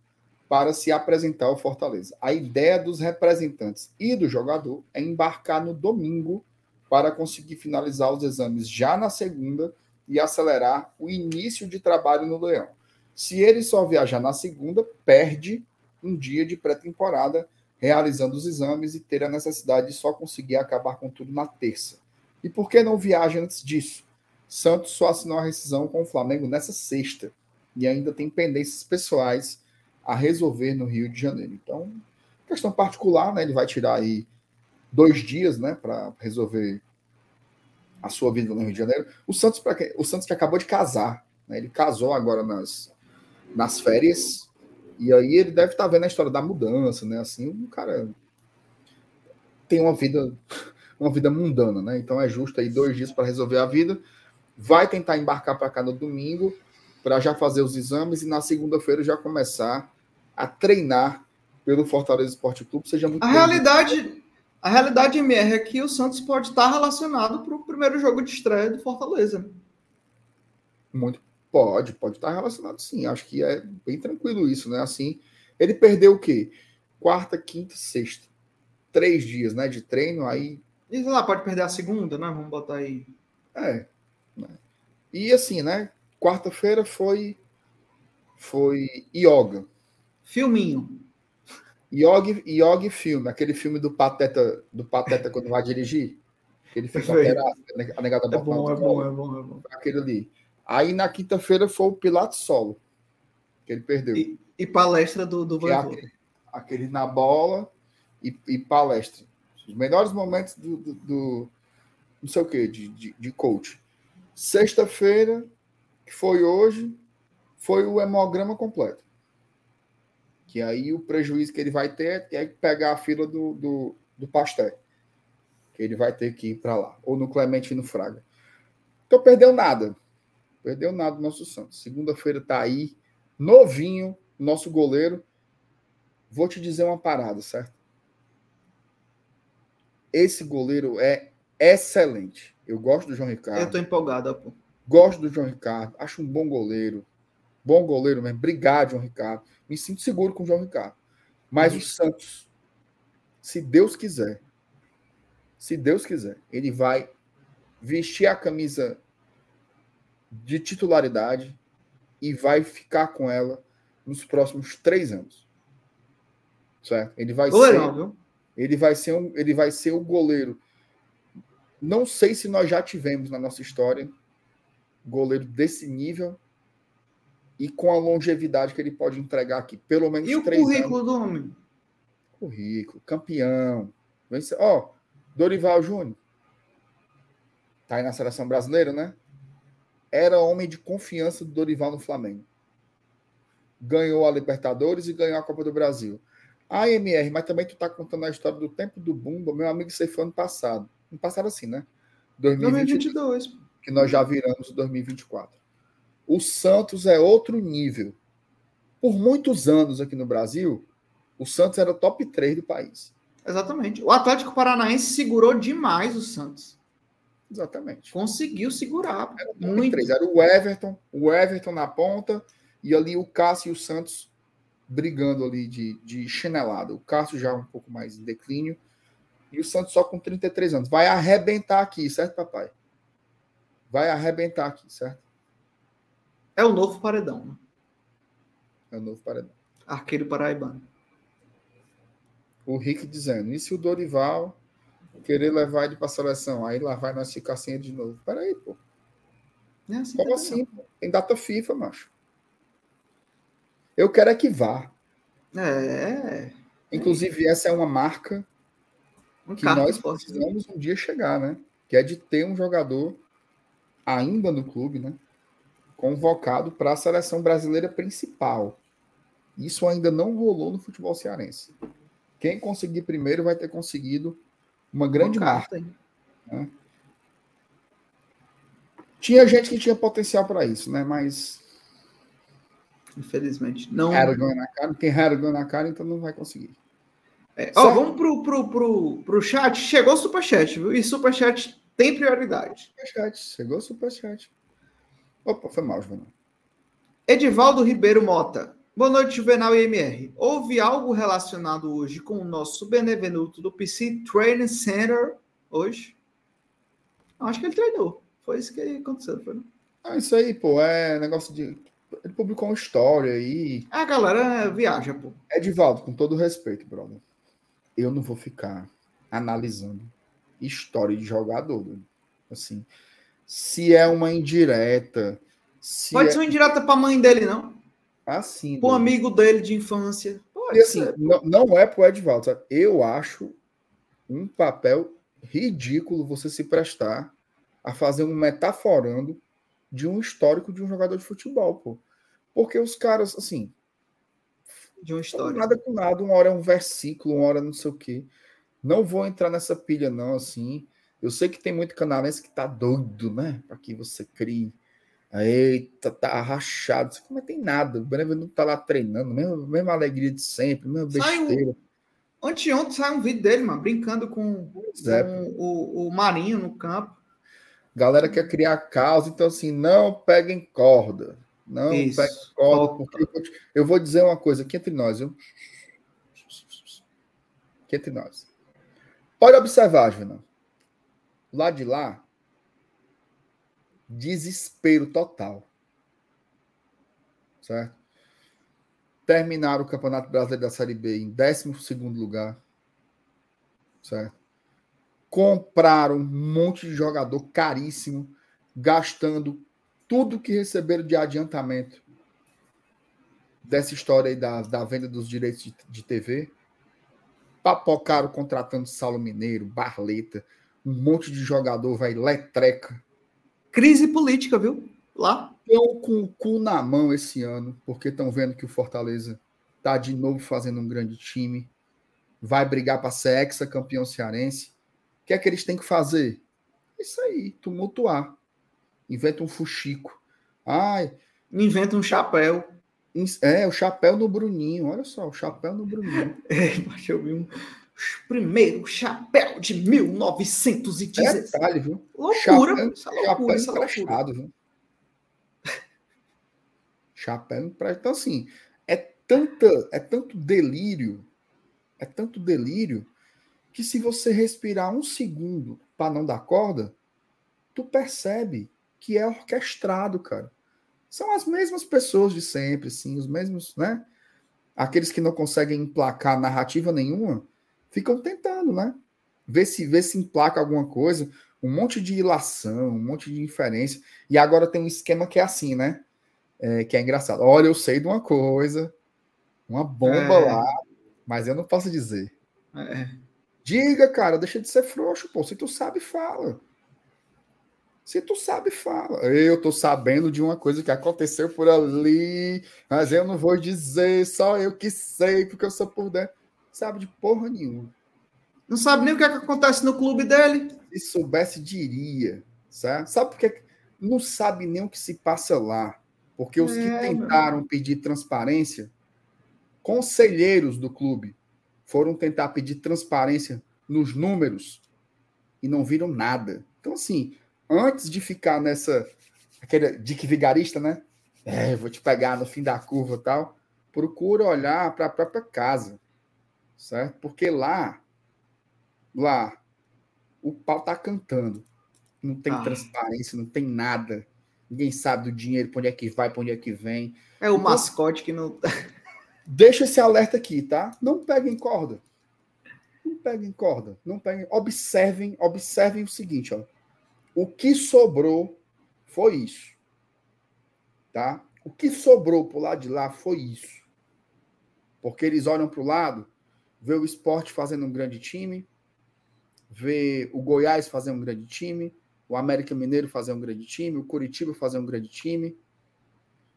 para se apresentar ao Fortaleza. A ideia dos representantes e do jogador é embarcar no domingo para conseguir finalizar os exames já na segunda e acelerar o início de trabalho no Leão. Se ele só viajar na segunda, perde um dia de pré-temporada realizando os exames e ter a necessidade de só conseguir acabar com tudo na terça. E por que não viaja antes disso? Santos só assinou a rescisão com o Flamengo nessa sexta e ainda tem pendências pessoais a resolver no Rio de Janeiro. Então, questão particular, né? Ele vai tirar aí dois dias, né, para resolver a sua vida no Rio de Janeiro. O Santos, o Santos que acabou de casar, né? Ele casou agora nas, nas férias e aí ele deve estar tá vendo a história da mudança, né? Assim, o cara tem uma vida uma vida mundana, né? Então é justo aí dois dias para resolver a vida. Vai tentar embarcar para cá no domingo para já fazer os exames e na segunda-feira já começar a treinar pelo Fortaleza Esporte Clube. Seja muito a realidade, a realidade MR é que o Santos pode estar relacionado para o primeiro jogo de estreia do Fortaleza. Muito pode, pode estar relacionado sim. Acho que é bem tranquilo isso, né? Assim, ele perdeu o quê? Quarta, quinta, sexta. Três dias, né, de treino, aí. E lá, pode perder a segunda, né? Vamos botar aí. É. Né? E assim, né? Quarta-feira foi foi yoga. Filminho. Yogi, Yogi filme, aquele filme do Pateta, do Pateta quando vai dirigir. Ele fica a negada é bom, é bom, é bom, é bom. Aquele ali. Aí na quinta-feira foi o Pilates Solo, que ele perdeu. E, e palestra do, do é aquele, aquele, na bola e, e, palestra. Os melhores momentos do, do, do não sei o que, de, de, de coach. Sexta-feira, que foi hoje, foi o hemograma completo. Que aí o prejuízo que ele vai ter é pegar a fila do, do, do pastel. Que ele vai ter que ir para lá. Ou no Clemente no Fraga. Então perdeu nada. Perdeu nada o nosso Santos. Segunda-feira tá aí, novinho, nosso goleiro. Vou te dizer uma parada, certo? Esse goleiro é excelente. Eu gosto do João Ricardo. Eu tô empolgado, pô. Gosto do João Ricardo. Acho um bom goleiro. Bom goleiro mesmo. Obrigado, João Ricardo. Me sinto seguro com o João Ricardo. Mas o Santos, se Deus quiser, se Deus quiser, ele vai vestir a camisa de titularidade e vai ficar com ela nos próximos três anos. Certo? Ele vai ser. Ele vai ser um, ele vai ser o goleiro. Não sei se nós já tivemos na nossa história goleiro desse nível e com a longevidade que ele pode entregar aqui, pelo menos e três anos. E o currículo do homem? Currículo, campeão. Ó, oh, Dorival Júnior. Tá aí na seleção brasileira, né? Era homem de confiança do Dorival no Flamengo. Ganhou a Libertadores e ganhou a Copa do Brasil. A MR, mas também tu tá contando a história do tempo do Bumba, meu amigo, isso foi ano passado. Ano passado assim, né? 2022. Que nós já viramos 2024. O Santos é outro nível. Por muitos anos aqui no Brasil, o Santos era top 3 do país. Exatamente. O Atlético Paranaense segurou demais o Santos. Exatamente. Conseguiu segurar. Era muito. 3. Era o Everton, o Everton na ponta, e ali o Cássio e o Santos brigando ali de, de chinelada. O Cássio já um pouco mais em declínio. E o Santos só com 33 anos. Vai arrebentar aqui, certo, papai? Vai arrebentar aqui, certo? É o novo paredão. Né? É o novo paredão. Arqueiro paraibano. O Rick dizendo, e se o Dorival querer levar ele para a seleção? Aí lá vai nós ficar sem ele de novo. Peraí, pô. É assim Como assim? Pô? Tem data FIFA, macho. Eu quero é que vá. É. Inclusive, essa é uma marca Um que nós forte. precisamos um dia chegar, né? Que é de ter um jogador ainda no clube, né? Convocado para a seleção brasileira principal. Isso ainda não rolou no futebol cearense. Quem conseguir primeiro vai ter conseguido uma grande marca. tem. Tinha gente que tinha potencial para isso, né? Mas Infelizmente. Não. vergonha na cara, tem na cara, então não vai conseguir. É, ó, vamos pro, pro, pro, pro chat. Chegou o superchat, viu? E superchat tem prioridade. Superchat, chegou o superchat. Opa, foi mal, João. Edivaldo Ribeiro Mota. Boa noite, Juvenal e MR. Houve algo relacionado hoje com o nosso benevenuto do PC Training Center hoje? Acho que ele treinou. Foi isso que aconteceu, foi? não? Ah, isso aí, pô, é negócio de. Ele publicou uma história aí. A galera viaja, pô. Edivaldo, com todo respeito, brother. Eu não vou ficar analisando história de jogador. Assim, se é uma indireta, se Pode é ser uma indireta pra mãe dele, não? assim. Pra um doido. amigo dele de infância. Pode E assim, não, não é pro Edvaldo, sabe? Eu acho um papel ridículo você se prestar a fazer um metaforando de um histórico de um jogador de futebol, pô. Porque os caras, assim, De uma história. Nada com nada, uma hora é um versículo, uma hora não sei o quê. Não vou entrar nessa pilha, não, assim. Eu sei que tem muito canalense que tá doido, né? Para que você crie. Eita, tá rachado. Mas tem nada. O Benevenuto tá lá treinando, mesma, mesma alegria de sempre, mesma Saiu- besteira. Anteontem saiu um vídeo dele, mano, brincando com, é, com o, o Marinho no campo. Galera quer criar causa, então assim, não peguem corda. Não Isso. peguem corda, porque eu vou, te- eu vou dizer uma coisa aqui entre nós, viu? Aqui entre nós. Pode observar, Juvenal. Lá de lá, desespero total. Certo? Terminaram o Campeonato Brasileiro da Série B em 12 lugar. Certo? compraram um monte de jogador caríssimo, gastando tudo que receberam de adiantamento dessa história aí da, da venda dos direitos de, de TV. Papocaram contratando Saulo Mineiro, Barleta, um monte de jogador, vai letreca. Crise política, viu? Lá. Estão com o cu na mão esse ano, porque estão vendo que o Fortaleza tá de novo fazendo um grande time, vai brigar para ser ex-campeão cearense. O que é que eles têm que fazer? Isso aí, tumultuar. Inventa um fuxico. Ai, Inventa um chapéu. é, o chapéu no Bruninho. Olha só, o chapéu no Bruninho. É, mas eu vi um primeiro chapéu de 1916. Detalhe, viu? Loucura, Chapéu- isso é loucura, Chapéu isso é loucura. viu? Chapéu emprestado. Então, assim, é, tanta, é tanto delírio, é tanto delírio, que se você respirar um segundo para não dar corda, tu percebe que é orquestrado, cara. São as mesmas pessoas de sempre, assim, os mesmos, né? Aqueles que não conseguem emplacar narrativa nenhuma, ficam tentando, né? Ver se, ver se emplaca alguma coisa um monte de ilação, um monte de inferência. E agora tem um esquema que é assim, né? É, que é engraçado. Olha, eu sei de uma coisa, uma bomba É. lá, mas eu não posso dizer. É. Diga, cara, deixa de ser frouxo, pô. Se tu sabe, fala. Se tu sabe, fala. Eu tô sabendo de uma coisa que aconteceu por ali, mas eu não vou dizer, só eu que sei, porque eu sou por dentro. Sabe de porra nenhuma. Não sabe nem o que, é que acontece no clube dele. Se soubesse, diria. Sabe, sabe por que não sabe nem o que se passa lá? Porque os que É, tentaram pedir transparência, conselheiros do clube, foram tentar pedir transparência nos números e não viram nada. Então, assim, antes de ficar nessa. aquele dique vigarista, né? É, vou te pegar no fim da curva e tal. Procura olhar para a própria casa, certo? Porque lá, lá, o pau tá cantando. Não tem Ah. transparência, não tem nada. Ninguém sabe do dinheiro, para onde é que vai, para onde é que vem. É o mascote que não. Deixa esse alerta aqui, tá? Não peguem corda. Não peguem corda. Não peguem. Observem, observem o seguinte, ó. O que sobrou foi isso. Tá? O que sobrou por lado de lá foi isso. Porque eles olham para o lado, vê o esporte fazendo um grande time, vê o Goiás fazer um grande time, o América Mineiro fazer um grande time, o Curitiba fazer um grande time,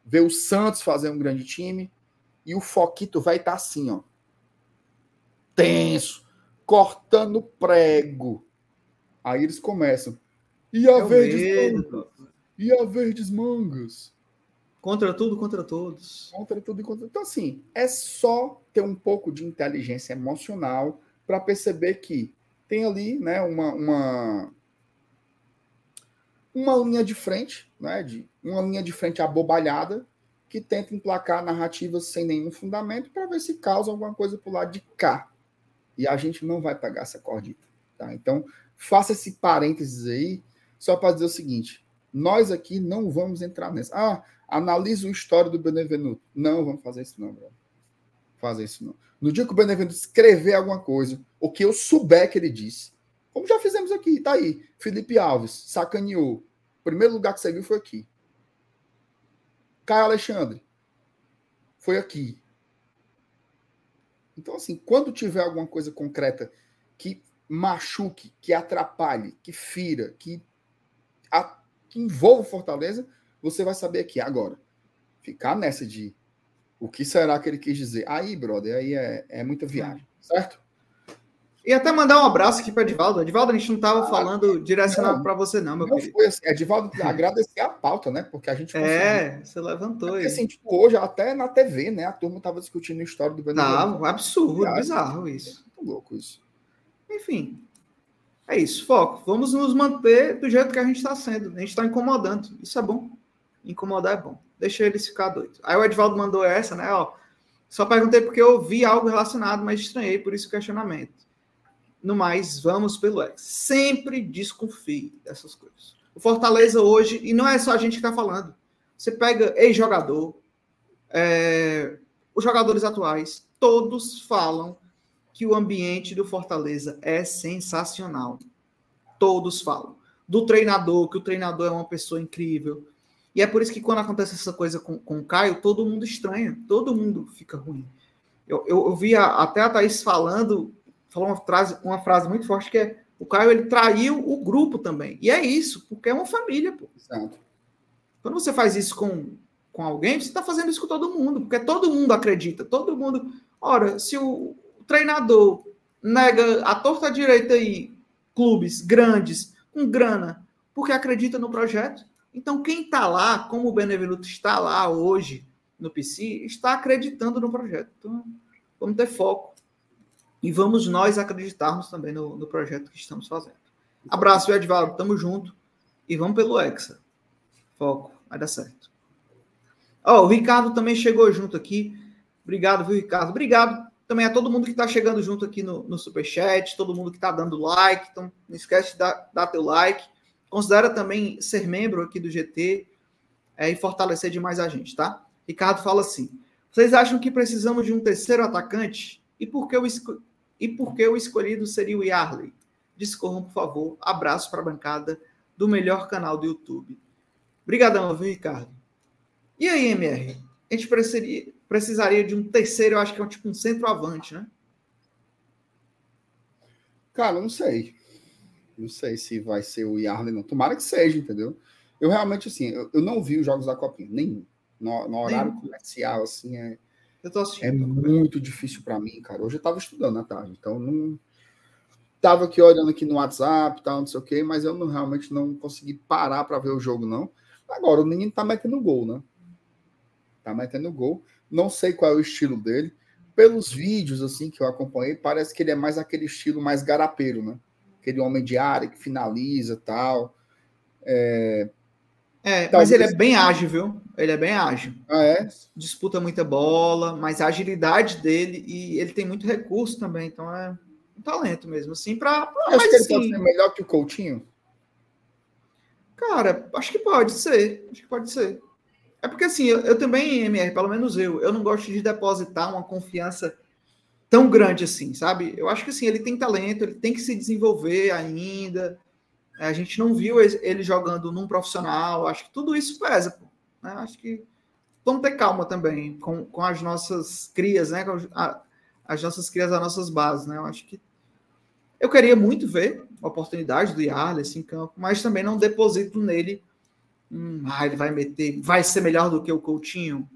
vê o Santos fazer um grande time, e o Foquito vai estar tá assim, ó. Tenso, cortando prego. Aí eles começam. E a Verdes Mangas? E a Verdes Mangas? Contra tudo, contra todos. Contra tudo e contra Então, assim, é só ter um pouco de inteligência emocional para perceber que tem ali né, uma, uma, uma linha de frente, né, de, uma linha de frente abobalhada, que tenta emplacar narrativas sem nenhum fundamento para ver se causa alguma coisa para o lado de cá. E a gente não vai pegar essa cordita. Tá? Então, faça esse parênteses aí, só para dizer o seguinte: nós aqui não vamos entrar nessa. Ah, analisa o histórico do Benevenuto. Não, vamos fazer isso não, bro. Fazer isso não. No dia que o Benevenuto escrever alguma coisa, o que eu souber que ele disse, como já fizemos aqui, tá aí. Felipe Alves sacaneou. O primeiro lugar que você viu foi aqui. Caio Alexandre foi aqui. Então, assim, quando tiver alguma coisa concreta que machuque, que atrapalhe, que fira, que, a, que envolva Fortaleza, você vai saber aqui agora. Ficar nessa de o que será que ele quis dizer? Aí, brother, aí é, é muita viagem, certo? E até mandar um abraço aqui para Edivaldo. Edivaldo, a gente não estava ah, falando direcionado para você, não, meu não querido. Foi assim, Edivaldo, agradecer a pauta, né? Porque a gente conseguiu. É, você levantou. É porque, assim, tipo, hoje, até na TV, né? A turma estava discutindo a história do Benevenuto. Não, absurdo, viagem, bizarro isso. É muito louco isso. Enfim, é isso. Foco. Vamos nos manter do jeito que a gente está sendo. A gente está incomodando. Isso é bom. Incomodar é bom. Deixa eles ficar doidos. Aí o Edvaldo mandou essa, né? Ó, só perguntei porque eu vi algo relacionado, mas estranhei, por isso o questionamento. No mais, vamos pelo ex. Sempre desconfie dessas coisas. O Fortaleza hoje, e não é só a gente que está falando, você pega ex-jogador, é, os jogadores atuais, todos falam que o ambiente do Fortaleza é sensacional. Todos falam. Do treinador, que o treinador é uma pessoa incrível. E é por isso que quando acontece essa coisa com, com o Caio, todo mundo estranha, todo mundo fica ruim. Eu, eu, eu vi a, até a Thaís falando falou uma frase, uma frase muito forte que é o Caio ele traiu o grupo também. E é isso, porque é uma família, pô. Exato. Quando você faz isso com, com alguém, você está fazendo isso com todo mundo, porque todo mundo acredita, todo mundo. Ora, se o treinador nega a torta direita aí clubes grandes com grana porque acredita no projeto, então quem está lá, como o Benevenuto está lá hoje no PC, está acreditando no projeto. Então, vamos ter foco e vamos nós acreditarmos também no, no projeto que estamos fazendo. Abraço, Edvaldo, tamo junto e vamos pelo Hexa. Foco, vai dar certo. Ó, oh, o Ricardo também chegou junto aqui. Obrigado, viu, Ricardo? Obrigado também a todo mundo que está chegando junto aqui no, no Superchat, todo mundo que está dando like. Então, não esquece de dar, dar teu like. Considera também ser membro aqui do GT é, e fortalecer demais a gente, tá? Ricardo fala assim: vocês acham que precisamos de um terceiro atacante? E por que o, e por que o escolhido seria o Yarley? Discorram, por favor. Abraço para a bancada do melhor canal do YouTube. Obrigadão, viu, Ricardo? E aí, MR? A gente precisaria, precisaria de um terceiro, eu acho que é tipo um centroavante, né? Cara, não sei. Não sei se vai ser o Yarley, não. Tomara que seja, entendeu? Eu realmente, assim, eu, eu não vi os jogos da Copinha, nenhum. No, no horário nenhum. comercial, assim, é eu tô assistindo. É muito difícil para mim, cara. Hoje eu tava estudando à tarde, então não tava aqui olhando aqui no WhatsApp, tal, não sei o quê, mas eu não, realmente não consegui parar para ver o jogo não. Agora o menino tá metendo gol, né? Tá metendo gol. Não sei qual é o estilo dele. Pelos vídeos assim que eu acompanhei, parece que ele é mais aquele estilo mais garapeiro, né? Aquele homem de área que finaliza, tal. É, é, mas ele é bem ágil, viu? Ele é bem ágil. Ah, é? Disputa muita bola, mas a agilidade dele e ele tem muito recurso também, então é um talento mesmo, assim, para. Acho que ele assim, pode melhor que o Coutinho. Cara, acho que pode ser. Acho que pode ser. É porque assim, eu, eu também, MR, pelo menos eu, eu não gosto de depositar uma confiança tão grande assim, sabe? Eu acho que assim, ele tem talento, ele tem que se desenvolver ainda. A gente não viu ele jogando num profissional. Acho que tudo isso pesa. Né? Acho que vamos ter calma também com, com as nossas crias, né? A, as nossas crias, as nossas bases, né? Eu acho que eu queria muito ver a oportunidade do Yarles em campo, mas também não deposito nele. Hum, ah, ele vai meter, vai ser melhor do que o Coutinho.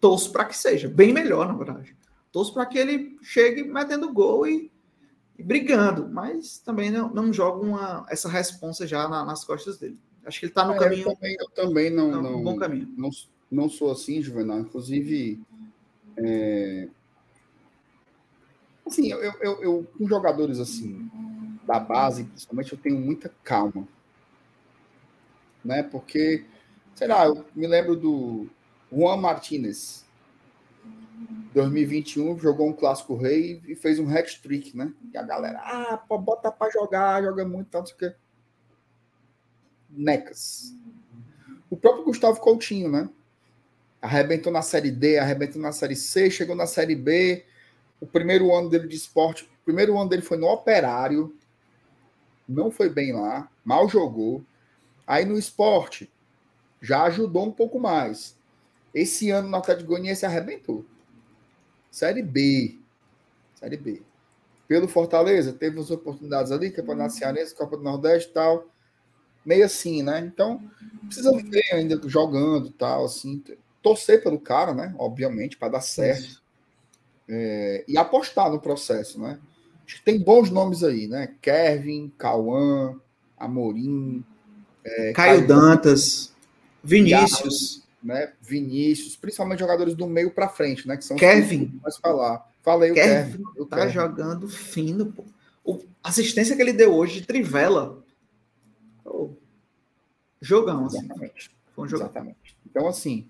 Torço para que seja, bem melhor, na verdade. Torço para que ele chegue metendo gol e, e, brigando, mas também não, não jogo uma, essa responsa já na, nas costas dele. Acho que ele está no é, caminho. Eu também, eu também não, não, não, bom caminho. Não, não sou assim, Juvenal. Inclusive, é, Assim, eu, eu, eu, com jogadores assim, da base, principalmente, eu tenho muita calma. Né? Porque, sei lá, eu me lembro do Juan Martinez. 2021 jogou um clássico rei e fez um hat-trick, né? E a galera, ah, bota para jogar, joga muito, tanto que Necas. O próprio Gustavo Coutinho, né? Arrebentou na Série D, arrebentou na Série C, chegou na Série B, o primeiro ano dele de esporte, o primeiro ano dele foi no Operário, não foi bem lá, mal jogou. Aí no esporte, já ajudou um pouco mais. Esse ano no Atlético Goianiense arrebentou. Série B. Série B. Pelo Fortaleza, teve as oportunidades ali, Campeonato Cearense, Copa do Nordeste e tal. Meio assim, né? Então, precisa ver ainda jogando e tal, assim. Torcer pelo cara, né? Obviamente, para dar certo é, e apostar no processo, né? Acho que tem bons nomes aí, né? Kevin, Cauã, Amorim, é, Caio, Caio, Dantas, Vinícius, né? Vinícius, principalmente jogadores do meio para frente, né? Que são Kevin. Mas falar. Falei Kevin, o Kevin. O tá Kevin. jogando fino, pô. O, assistência que ele deu hoje de Trivela. Oh, jogão, assim. Exatamente. Foi um jogão. Exatamente. Então, assim,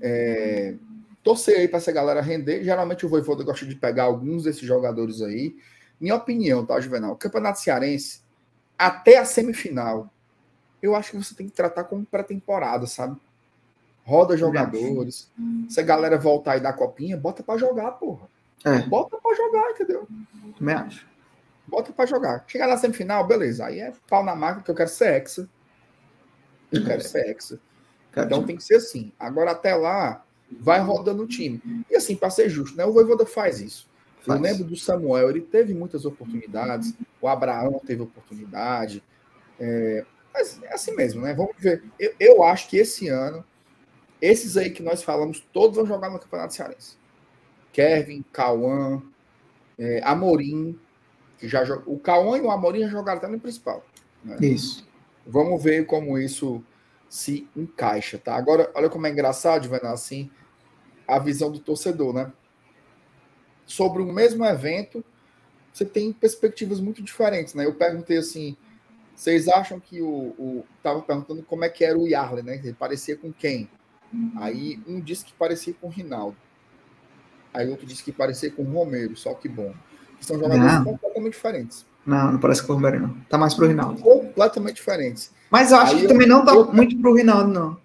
é, torcer aí para essa galera render. Geralmente o Voivoda gosta de pegar alguns desses jogadores aí. Minha opinião, tá, Juvenal? O Campeonato Cearense, até a semifinal, eu acho que você tem que tratar como pré-temporada, sabe? Roda jogadores. Se a galera voltar aí da copinha, bota para jogar, porra. É. Bota para jogar, entendeu? Me acho. Bota para jogar. Chegar na semifinal, beleza. Aí é pau na máquina que eu quero ser hexa. Eu quero ser hexa. Então tem que ser assim. Agora até lá, vai rodando o time. E assim, para ser justo, né? O Voivoda faz isso. Faz. Eu lembro do Samuel, ele teve muitas oportunidades, o Abraão teve oportunidade. É, mas é assim mesmo, né? Vamos ver. Eu, eu, acho que esse ano, esses aí que nós falamos, todos vão jogar no Campeonato Cearense. Kevin, Cauã, é, Amorim, que já o Cauã e o Amorim já jogaram até no principal. Né? Isso. Vamos ver como isso se encaixa, tá? Agora, olha como é engraçado, Ivan, assim, a visão do torcedor, né? Sobre o mesmo evento, você tem perspectivas muito diferentes, né? Eu perguntei assim, vocês acham que o, o tava perguntando como é que era o Yarley, né? Ele parecia com quem? Aí um disse que parecia com o Rinaldo. Aí outro disse que parecia com o Romero, só que bom. São jogadores não. completamente diferentes. Não, não parece com o Romero, não. Tá mais pro Rinaldo. Completamente diferentes. Mas eu acho aí que eu, também não tá eu, muito pro Rinaldo, não.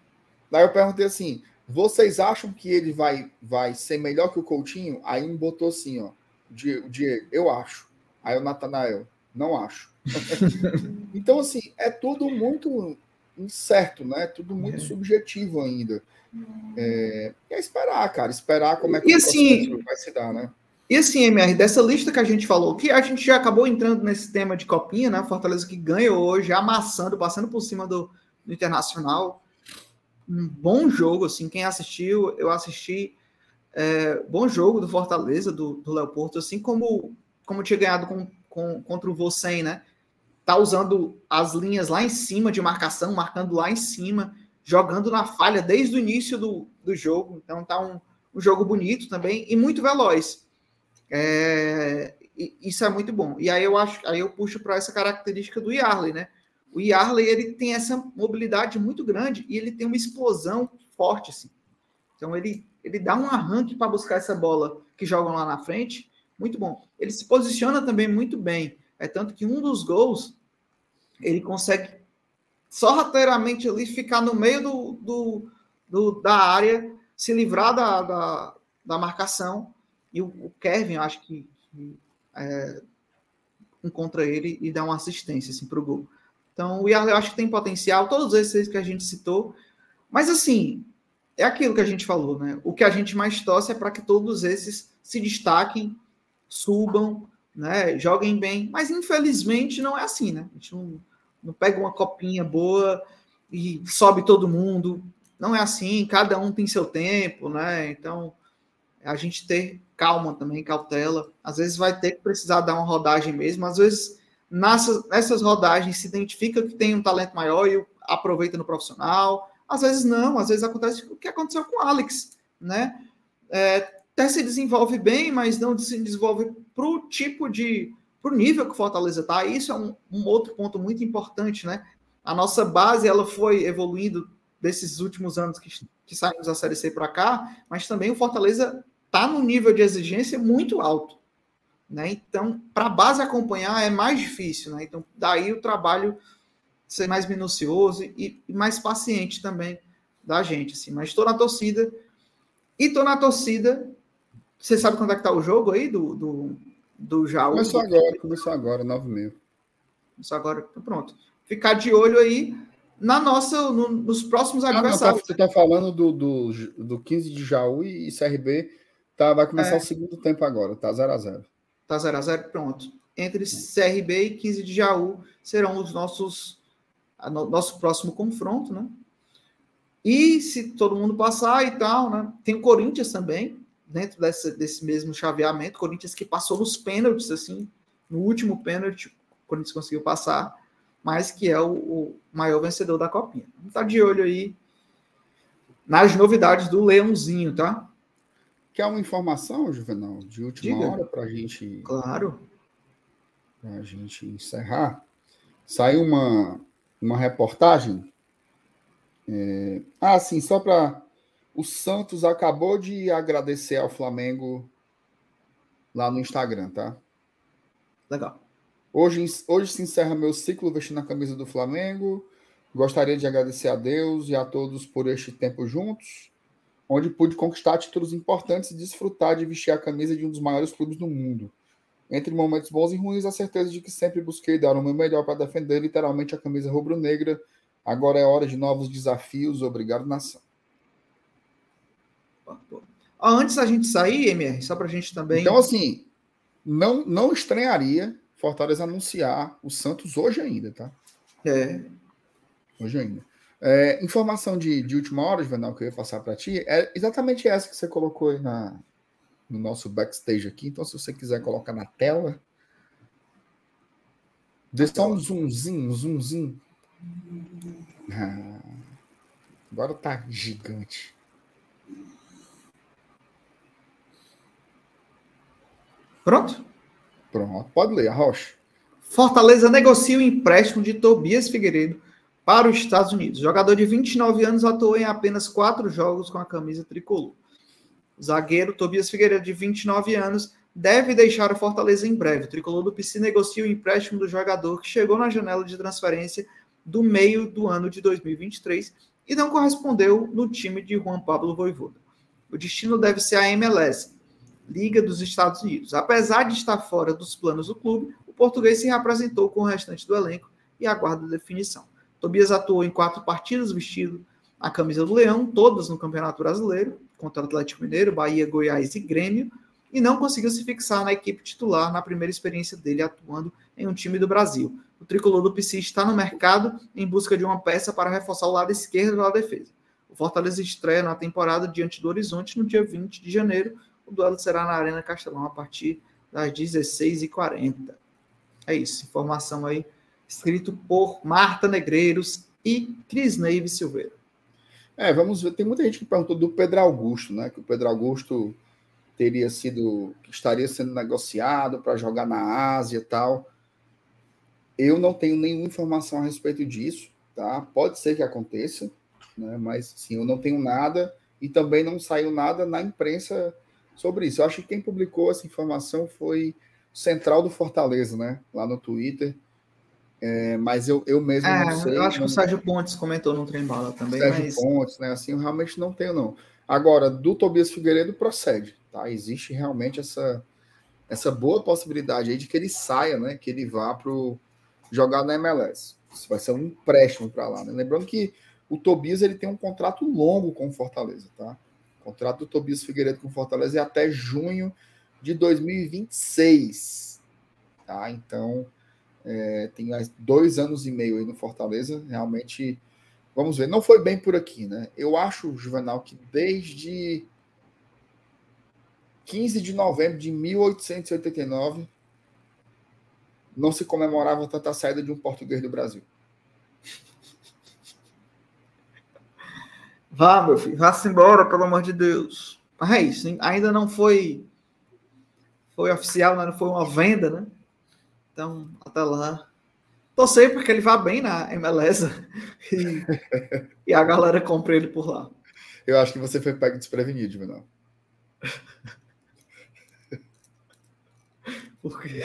Daí eu perguntei assim: vocês acham que ele vai, vai ser melhor que o Coutinho? Aí um botou assim, ó. Diego, eu acho. Aí o Natanael, não acho. então, assim, é tudo muito incerto, né? Tudo muito é. subjetivo ainda. É, é, esperar, cara, esperar como é que e assim, vai se dar, né? E assim, MR, dessa lista que a gente falou, que a gente já acabou entrando nesse tema de copinha, né? Fortaleza que ganhou hoje, amassando, passando por cima do, do Internacional. Um bom jogo, assim, quem assistiu, eu assisti. É, bom jogo do Fortaleza, do, do Léo Porto, assim como, como tinha ganhado com, com, contra o Vocem, né? Tá usando as linhas lá em cima de marcação, marcando lá em cima, jogando na falha desde o início do, do jogo. Então tá um, um jogo bonito também e muito veloz. É, isso é muito bom. E aí eu acho, aí eu puxo para essa característica do Yarley, né? O Yarley ele tem essa mobilidade muito grande e ele tem uma explosão forte, assim. Então ele ele dá um arranque para buscar essa bola que jogam lá na frente, muito bom. Ele se posiciona também muito bem. É tanto que um dos gols ele consegue sorrateiramente ali ficar no meio do, do, do da área, se livrar da, da, da marcação e o, o Kevin, eu acho que, que é, encontra ele e dá uma assistência assim, para o gol. Então, o Yarley eu acho que tem potencial, todos esses que a gente citou. Mas, assim, é aquilo que a gente falou, né? O que a gente mais torce é para que todos esses se destaquem, subam, né? Joguem bem. Mas infelizmente não é assim, né? A gente não, não pega uma copinha boa e sobe todo mundo. Não é assim, cada um tem seu tempo, né? Então, a gente ter calma também, cautela. Às vezes vai ter que precisar dar uma rodagem mesmo, às vezes nessas, nessas rodagens se identifica que tem um talento maior e aproveita no profissional. Às vezes não, às vezes acontece o que aconteceu com o Alex, né? É, até se desenvolve bem, mas não se desenvolve para o tipo de. Para o nível que o Fortaleza está. Isso é um, um outro ponto muito importante, né? A nossa base ela foi evoluindo desses últimos anos que, que saímos da Série C para cá, mas também o Fortaleza está num nível de exigência muito alto. Né? Então, para a base acompanhar é mais difícil. Né? Então, daí o trabalho ser mais minucioso e, e mais paciente também da gente. Assim. Mas estou na torcida. E estou na torcida. Você sabe quando é que está o jogo aí do, do, do Jaú? Começou agora, começou agora, 9 mil. Começou agora, então pronto. Ficar de olho aí na nossa, no, nos próximos ah, adversários. Não, você está falando do, do, do 15 de Jaú e CRB Tá, vai começar é. o segundo tempo agora, tá 0 a 0 Tá 0 a 0 pronto. Entre CRB e 15 de Jaú serão os nossos no, nosso próximo confronto, né? E se todo mundo passar e tal, né? Tem o Corinthians também, dentro dessa, desse mesmo chaveamento. Corinthians que passou nos pênaltis, assim, no último pênalti, o Corinthians conseguiu passar, mas que é o, o maior vencedor da Copinha. Vamos estar de olho aí nas novidades do Leãozinho, tá? Quer uma informação, Juvenal, de última Diga. hora para a gente. Claro. Para a gente encerrar. Saiu uma, uma reportagem. É... Ah, sim, só para. O Santos acabou de agradecer ao Flamengo lá no Instagram, tá? Legal. Hoje, hoje se encerra meu ciclo vestindo a camisa do Flamengo. Gostaria de agradecer a Deus e a todos por este tempo juntos onde pude conquistar títulos importantes e desfrutar de vestir a camisa de um dos maiores clubes do mundo. Entre momentos bons e ruins, a certeza de que sempre busquei dar o meu melhor para defender literalmente a camisa rubro-negra. Agora é hora de novos desafios. Obrigado, nação. Antes da gente sair, MR, só para a gente também. Então, assim, não, não estranharia Fortaleza anunciar o Santos hoje ainda, tá? É. Hoje ainda. É, informação de, de última hora, Juvenal, que eu ia passar para ti, é exatamente essa que você colocou aí na, no nosso backstage aqui. Então, se você quiser colocar na tela, dê só um zoomzinho, um zoomzinho. Ah, agora tá gigante. Pronto? Pronto, pode ler, Rocha. Fortaleza negocia o empréstimo de Tobias Figueiredo para os Estados Unidos. O jogador de 29 anos atuou em apenas quatro jogos com a camisa tricolor. O zagueiro Tobias Figueiredo, de 29 anos, deve deixar o Fortaleza em breve. O tricolor do PC negocia o empréstimo do jogador que chegou na janela de transferência do meio do ano de 2023 e não correspondeu no time de Juan Pablo Voivoda. O destino deve ser a MLS, Liga dos Estados Unidos. Apesar de estar fora dos planos do clube, o português se reapresentou com o restante do elenco e aguarda definição. Tobias atuou em quatro partidas vestido a camisa do Leão, todas no Campeonato Brasileiro, contra o Atlético Mineiro, Bahia, Goiás e Grêmio, e não conseguiu se fixar na equipe titular na primeira experiência dele atuando em um time do Brasil. O tricolor do PC está no mercado em busca de uma peça para reforçar o lado esquerdo da defesa. O Fortaleza estreia na temporada diante do Horizonte no dia 20 de janeiro. O duelo será na Arena Castelão a partir das 16h40. É isso, informação aí escrito por Marta Negreiros e Cris Neive Silveira. É, vamos ver. Tem muita gente que perguntou do Pedro Augusto, né? Que o Pedro Augusto teria sido, estaria sendo negociado para jogar na Ásia e tal. Eu não tenho nenhuma informação a respeito disso, tá? Pode ser que aconteça, né? Mas sim, eu não tenho nada e também não saiu nada na imprensa sobre isso. Eu acho que quem publicou essa informação foi Central do Fortaleza, né? Lá no Twitter. É, mas eu, eu mesmo é, não sei. Eu acho não... que o Sérgio Pontes comentou no Trem Bala também. Sérgio mas... Pontes, né? Assim, eu realmente não tenho, não. Agora, do Tobias Figueiredo procede, tá? Existe realmente essa, essa boa possibilidade aí de que ele saia, né? Que ele vá para jogar na MLS. Isso vai ser um empréstimo para lá, né? Lembrando que o Tobias ele tem um contrato longo com o Fortaleza, tá? Contrato do Tobias Figueiredo com o Fortaleza é até junho de 2026, tá? Então, é, tem mais dois anos e meio aí no Fortaleza, realmente, vamos ver, não foi bem por aqui, né? Eu acho, Juvenal, que desde 15 de novembro de 1889 não se comemorava tanta saída de um português do Brasil. Vá, meu filho, vá-se embora, pelo amor de Deus. Mas é isso, ainda não foi foi oficial, né? não foi uma venda, né? Então, até lá. Torcer porque ele vá bem na MLS e, e a galera compre ele por lá. Eu acho que você foi pego desprevenido, Juvenal. Por quê?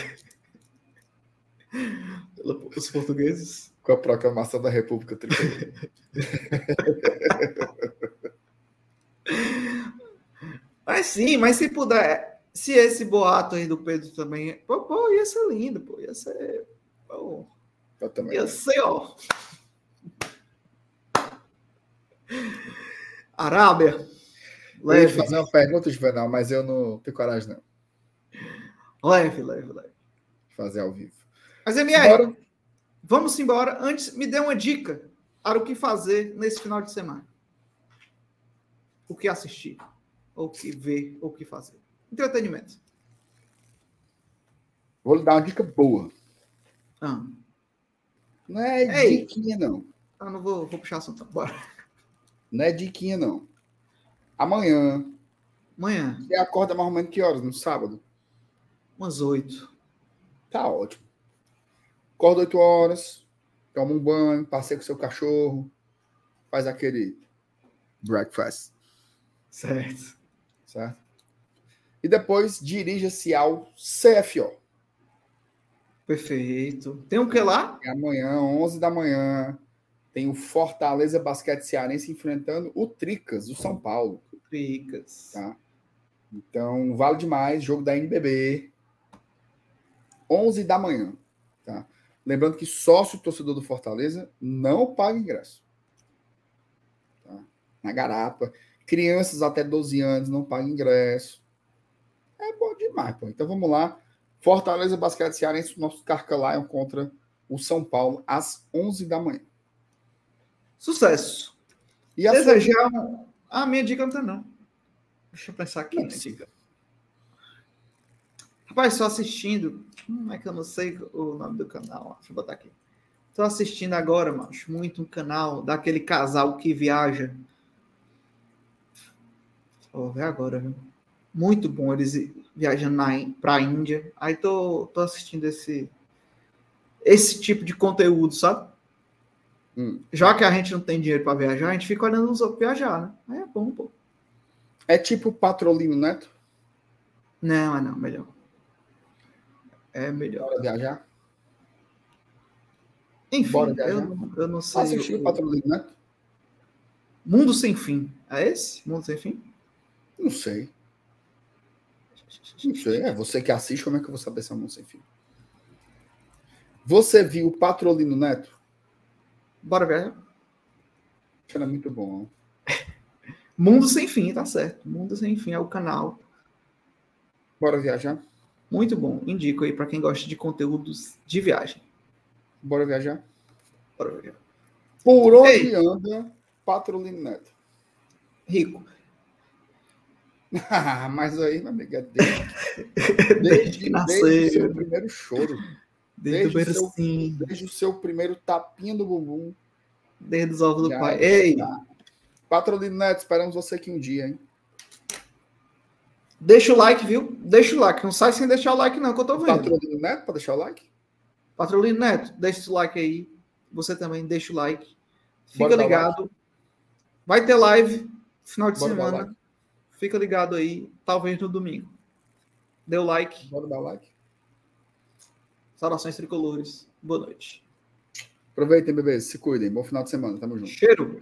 Os portugueses? Com a proclamação da República Tricolor. mas sim, mas se puder, se esse boato aí do Pedro também, pô, pô ia ser lindo, pô, ia ser, pô, Eu também. ia ser, ó. Arábia, Eu ia leve, fazer uma pergunta, Juvenal, mas eu não tenho coragem, não. leve, leve, leve. Fazer ao vivo. Mas, MR, Bora. Vamos embora. Antes, me dê uma dica para o que fazer nesse final de semana. O que assistir, ou o que ver, ou o que fazer. Entretenimento. Vou lhe dar uma dica boa. Ah, Não é Ei. diquinha, não. eu não vou, vou puxar assunto. Bora. Não é diquinha, não. Amanhã, Amanhã, você acorda mais ou menos que horas? No sábado? umas oito. Tá ótimo. Acorda 8 horas, toma um banho, passeia com seu cachorro, faz aquele breakfast, Certo. certo? E depois dirija-se ao CFO. Perfeito. Tem o que lá? E amanhã, 11 da manhã, tem o Fortaleza Basquete Cearense enfrentando o Tricas, do São Paulo. Picas. Tá? Então, vale demais, jogo da NBB. 11 da manhã. Tá? Lembrando que sócio torcedor do Fortaleza não paga ingresso. Tá? Na garapa. Crianças até 12 anos não pagam ingresso. É bom demais, pô. Então vamos lá. Fortaleza Basquete Cearense, nosso Carca contra o São Paulo, às 11 da manhã. Sucesso. E a sua Desejar. uma- Ah, minha dica não tem, não. Deixa eu pensar aqui. Não né? precisa. Rapaz, só assistindo. Hum, é que eu não sei o nome do canal. Deixa eu botar aqui. Tô assistindo agora, macho, muito um canal daquele casal que viaja. Vou ver agora, viu? Muito bom eles viajando na, pra Índia. Aí tô, tô assistindo esse esse tipo de conteúdo, sabe? Hum. Já que a gente não tem dinheiro para viajar, a gente fica olhando os outros viajar, né? Aí é bom, pô. É tipo Patrolino Neto? Não, é não, melhor. É melhor. Bora viajar? Enfim, Bora viajar? eu, não- eu não sei. Assistiu o- o Patrolino Neto? Mundo Sem Fim. É esse? Mundo Sem Fim? Não sei. Não sei. É você que assiste, como é que eu vou saber se é um sem fim? Você viu o Patrolino Neto? Bora viajar? Era muito bom. Mundo Sem Fim, tá certo. Mundo Sem Fim é o canal. Bora viajar? Muito bom. Indico aí para quem gosta de conteúdos de viagem. Bora viajar? Bora viajar. Por onde Ei. anda Patrolino Neto? Rico. Ah, Mas aí, meu amigo, é desde, Desde desde, que desde o nasceu. seu primeiro choro, Desde, o Desde o seu- desde o seu primeiro tapinha do bumbum. Desde os ovos do Já pai. Ei, está. Patrolino Neto, esperamos você aqui um dia, hein? Deixa o like, viu? Deixa o like. Não sai sem deixar o like, não, que eu tô vendo. Patrolino Neto, para deixar o like? Patrolino Neto, deixa o like aí. Você também deixa o like. Fica Bora ligado. Vai ter live final de Bora semana. like. Fica ligado aí, talvez no domingo. Deu like. Bora dar like. Saudações tricolores. Boa noite. Aproveitem, bebês. Se cuidem. Bom final de semana. Tamo junto. Cheiro.